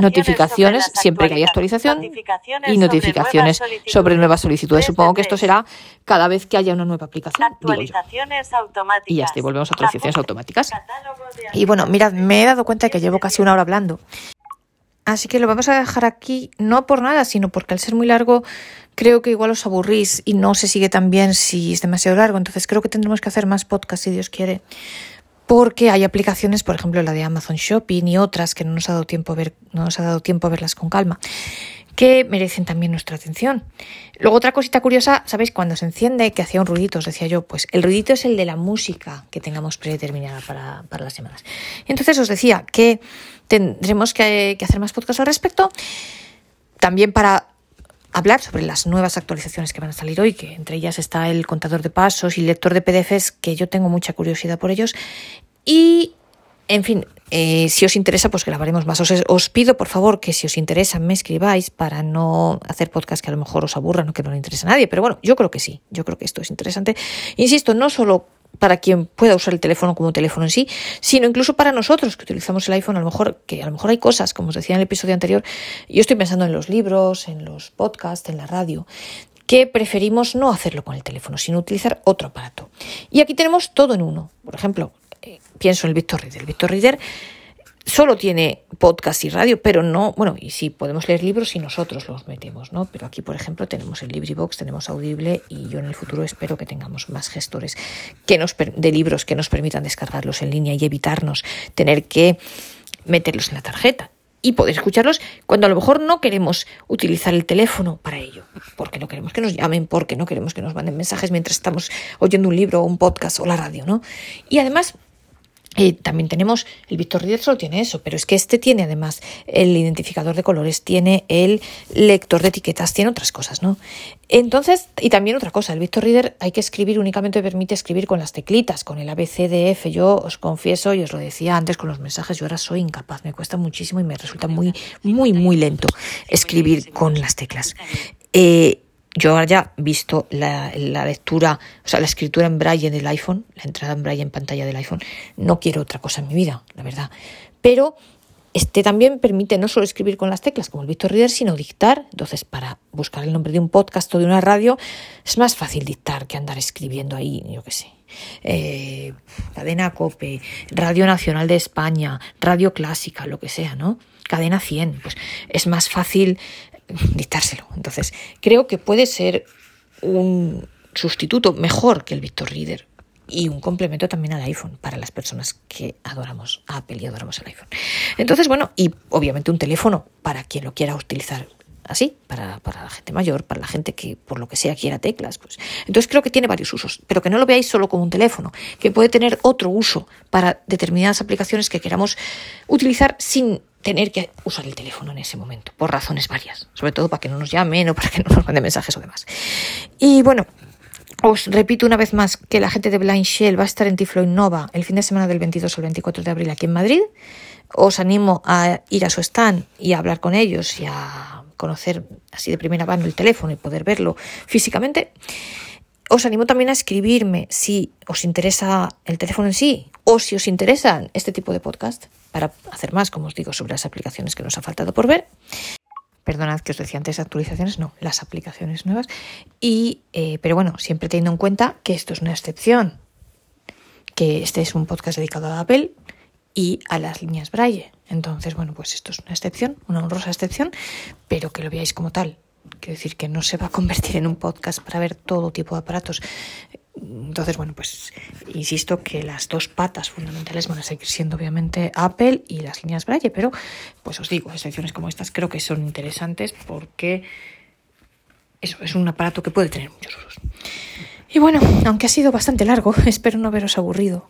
Notificaciones, siempre que haya actualiza- actualización notificaciones y sobre notificaciones sobre nuevas solicitudes. Supongo que esto será cada vez que haya una nueva aplicación, digo yo. Actualizaciones automáticas. Y ya está, y volvemos a actualizaciones automáticas. Y bueno, mirad, me he dado cuenta de que llevo casi una hora hablando. Así que lo vamos a dejar aquí, no por nada, sino porque al ser muy largo, creo que igual os aburrís y no se sigue tan bien si es demasiado largo. Entonces creo que tendremos que hacer más podcasts si Dios quiere. Porque hay aplicaciones, por ejemplo, la de Amazon Shopping y otras que no nos ha dado tiempo a ver, no nos ha dado tiempo a verlas con calma, que merecen también nuestra atención. Luego otra cosita curiosa, ¿sabéis? Cuando se enciende, que hacía un ruidito, os decía yo, pues el ruidito es el de la música que tengamos predeterminada para, para las semanas. Entonces os decía que tendremos que, hacer más podcasts al respecto, también para hablar sobre las nuevas actualizaciones que van a salir hoy, que entre ellas está el contador de pasos y lector de PDFs, que yo tengo mucha curiosidad por ellos. Y, en fin, eh, si os interesa, pues grabaremos más. Os, os pido, por favor, que si os interesa me escribáis para no hacer podcasts que a lo mejor os aburran o que no le interesa a nadie. Pero bueno, yo creo que sí, yo creo que esto es interesante. Insisto, no solo para quien pueda usar el teléfono como teléfono en sí, sino incluso para nosotros que utilizamos el iPhone, a lo mejor que a lo mejor hay cosas, como os decía en el episodio anterior, yo estoy pensando en los libros, en los podcasts, en la radio, que preferimos no hacerlo con el teléfono, sino utilizar otro aparato. Y aquí tenemos todo en uno. Por ejemplo, eh, pienso en el Victor Reader. El Victor Reader solo tiene podcast y radio, pero no, bueno, y sí, podemos leer libros si nosotros los metemos, ¿no? Pero aquí, por ejemplo, tenemos el LibriVox, tenemos Audible y yo en el futuro espero que tengamos más gestores que nos de libros que nos permitan descargarlos en línea y evitarnos tener que meterlos en la tarjeta y poder escucharlos cuando a lo mejor no queremos utilizar el teléfono para ello, porque no queremos que nos llamen, porque no queremos que nos manden mensajes mientras estamos oyendo un libro o un podcast o la radio, ¿no? Y además eh, también tenemos, el Victor Reader solo tiene eso, pero es que este tiene además el identificador de colores, tiene el lector de etiquetas, tiene otras cosas, ¿no? Entonces, y también otra cosa, el Victor Reader hay que escribir, únicamente permite escribir con las teclitas, con el ABCDF. Yo os confieso, y os lo decía antes con los mensajes, yo ahora soy incapaz, me cuesta muchísimo y me resulta muy, muy, muy lento escribir con las teclas. Eh, yo ahora ya visto la, lectura, o sea, la escritura en braille del iPhone, la entrada en braille en pantalla del iPhone, no quiero otra cosa en mi vida, la verdad. Pero este también permite no solo escribir con las teclas como el Victor Reader, sino dictar. Entonces, para buscar el nombre de un podcast o de una radio, es más fácil dictar que andar escribiendo ahí, yo qué sé. Eh, cadena Cope, Radio Nacional de España, Radio Clásica, lo que sea, ¿no? Cadena 100, pues es más fácil dictárselo. Entonces, creo que puede ser un sustituto mejor que el Victor Reader y un complemento también al iPhone para las personas que adoramos a Apple y adoramos el iPhone. Entonces, bueno, y obviamente un teléfono para quien lo quiera utilizar así, para, para, la gente mayor, para la gente que por lo que sea quiera teclas. Pues. Entonces creo que tiene varios usos, pero que no lo veáis solo como un teléfono, que puede tener otro uso para determinadas aplicaciones que queramos utilizar sin tener que usar el teléfono en ese momento, por razones varias, sobre todo para que no nos llamen o para que no nos manden mensajes o demás. Y bueno, os repito una vez más que la gente de Blind Shell va a estar en Tiflo Innova el fin de semana del 22 al 24 de abril aquí en Madrid. Os animo a ir a su stand y a hablar con ellos y a conocer así de primera mano el teléfono y poder verlo físicamente. Os animo también a escribirme si os interesa el teléfono en sí o si os interesan este tipo de podcast para hacer más, como os digo, sobre las aplicaciones que nos ha faltado por ver. Perdonad que os decía antes actualizaciones, no, las aplicaciones nuevas. Y, eh, pero bueno, siempre teniendo en cuenta que esto es una excepción, que este es un podcast dedicado a Apple y a las líneas Braille. Entonces, bueno, pues esto es una excepción, una honrosa excepción, pero que lo veáis como tal. Quiero decir que no se va a convertir en un podcast para ver todo tipo de aparatos. Entonces, bueno, pues insisto que las dos patas fundamentales van a seguir siendo obviamente Apple y las líneas Braille, pero pues os digo, excepciones como estas creo que son interesantes porque eso es un aparato que puede tener muchos usos. Y bueno, aunque ha sido bastante largo, espero no haberos aburrido.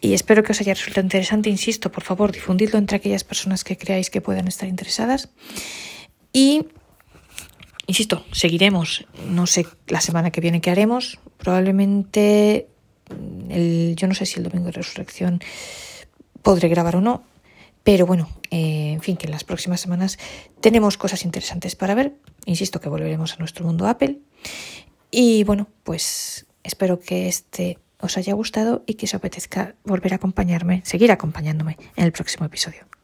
Y espero que os haya resultado interesante. Insisto, por favor, difundidlo entre aquellas personas que creáis que puedan estar interesadas. Y, insisto, seguiremos. No sé la semana que viene qué haremos. Probablemente, el, yo no sé si el domingo de resurrección podré grabar o no. Pero bueno, eh, en fin, que en las próximas semanas tenemos cosas interesantes para ver. Insisto que volveremos a nuestro mundo Apple. Y bueno, pues espero que este os haya gustado y que os apetezca volver a acompañarme, seguir acompañándome en el próximo episodio.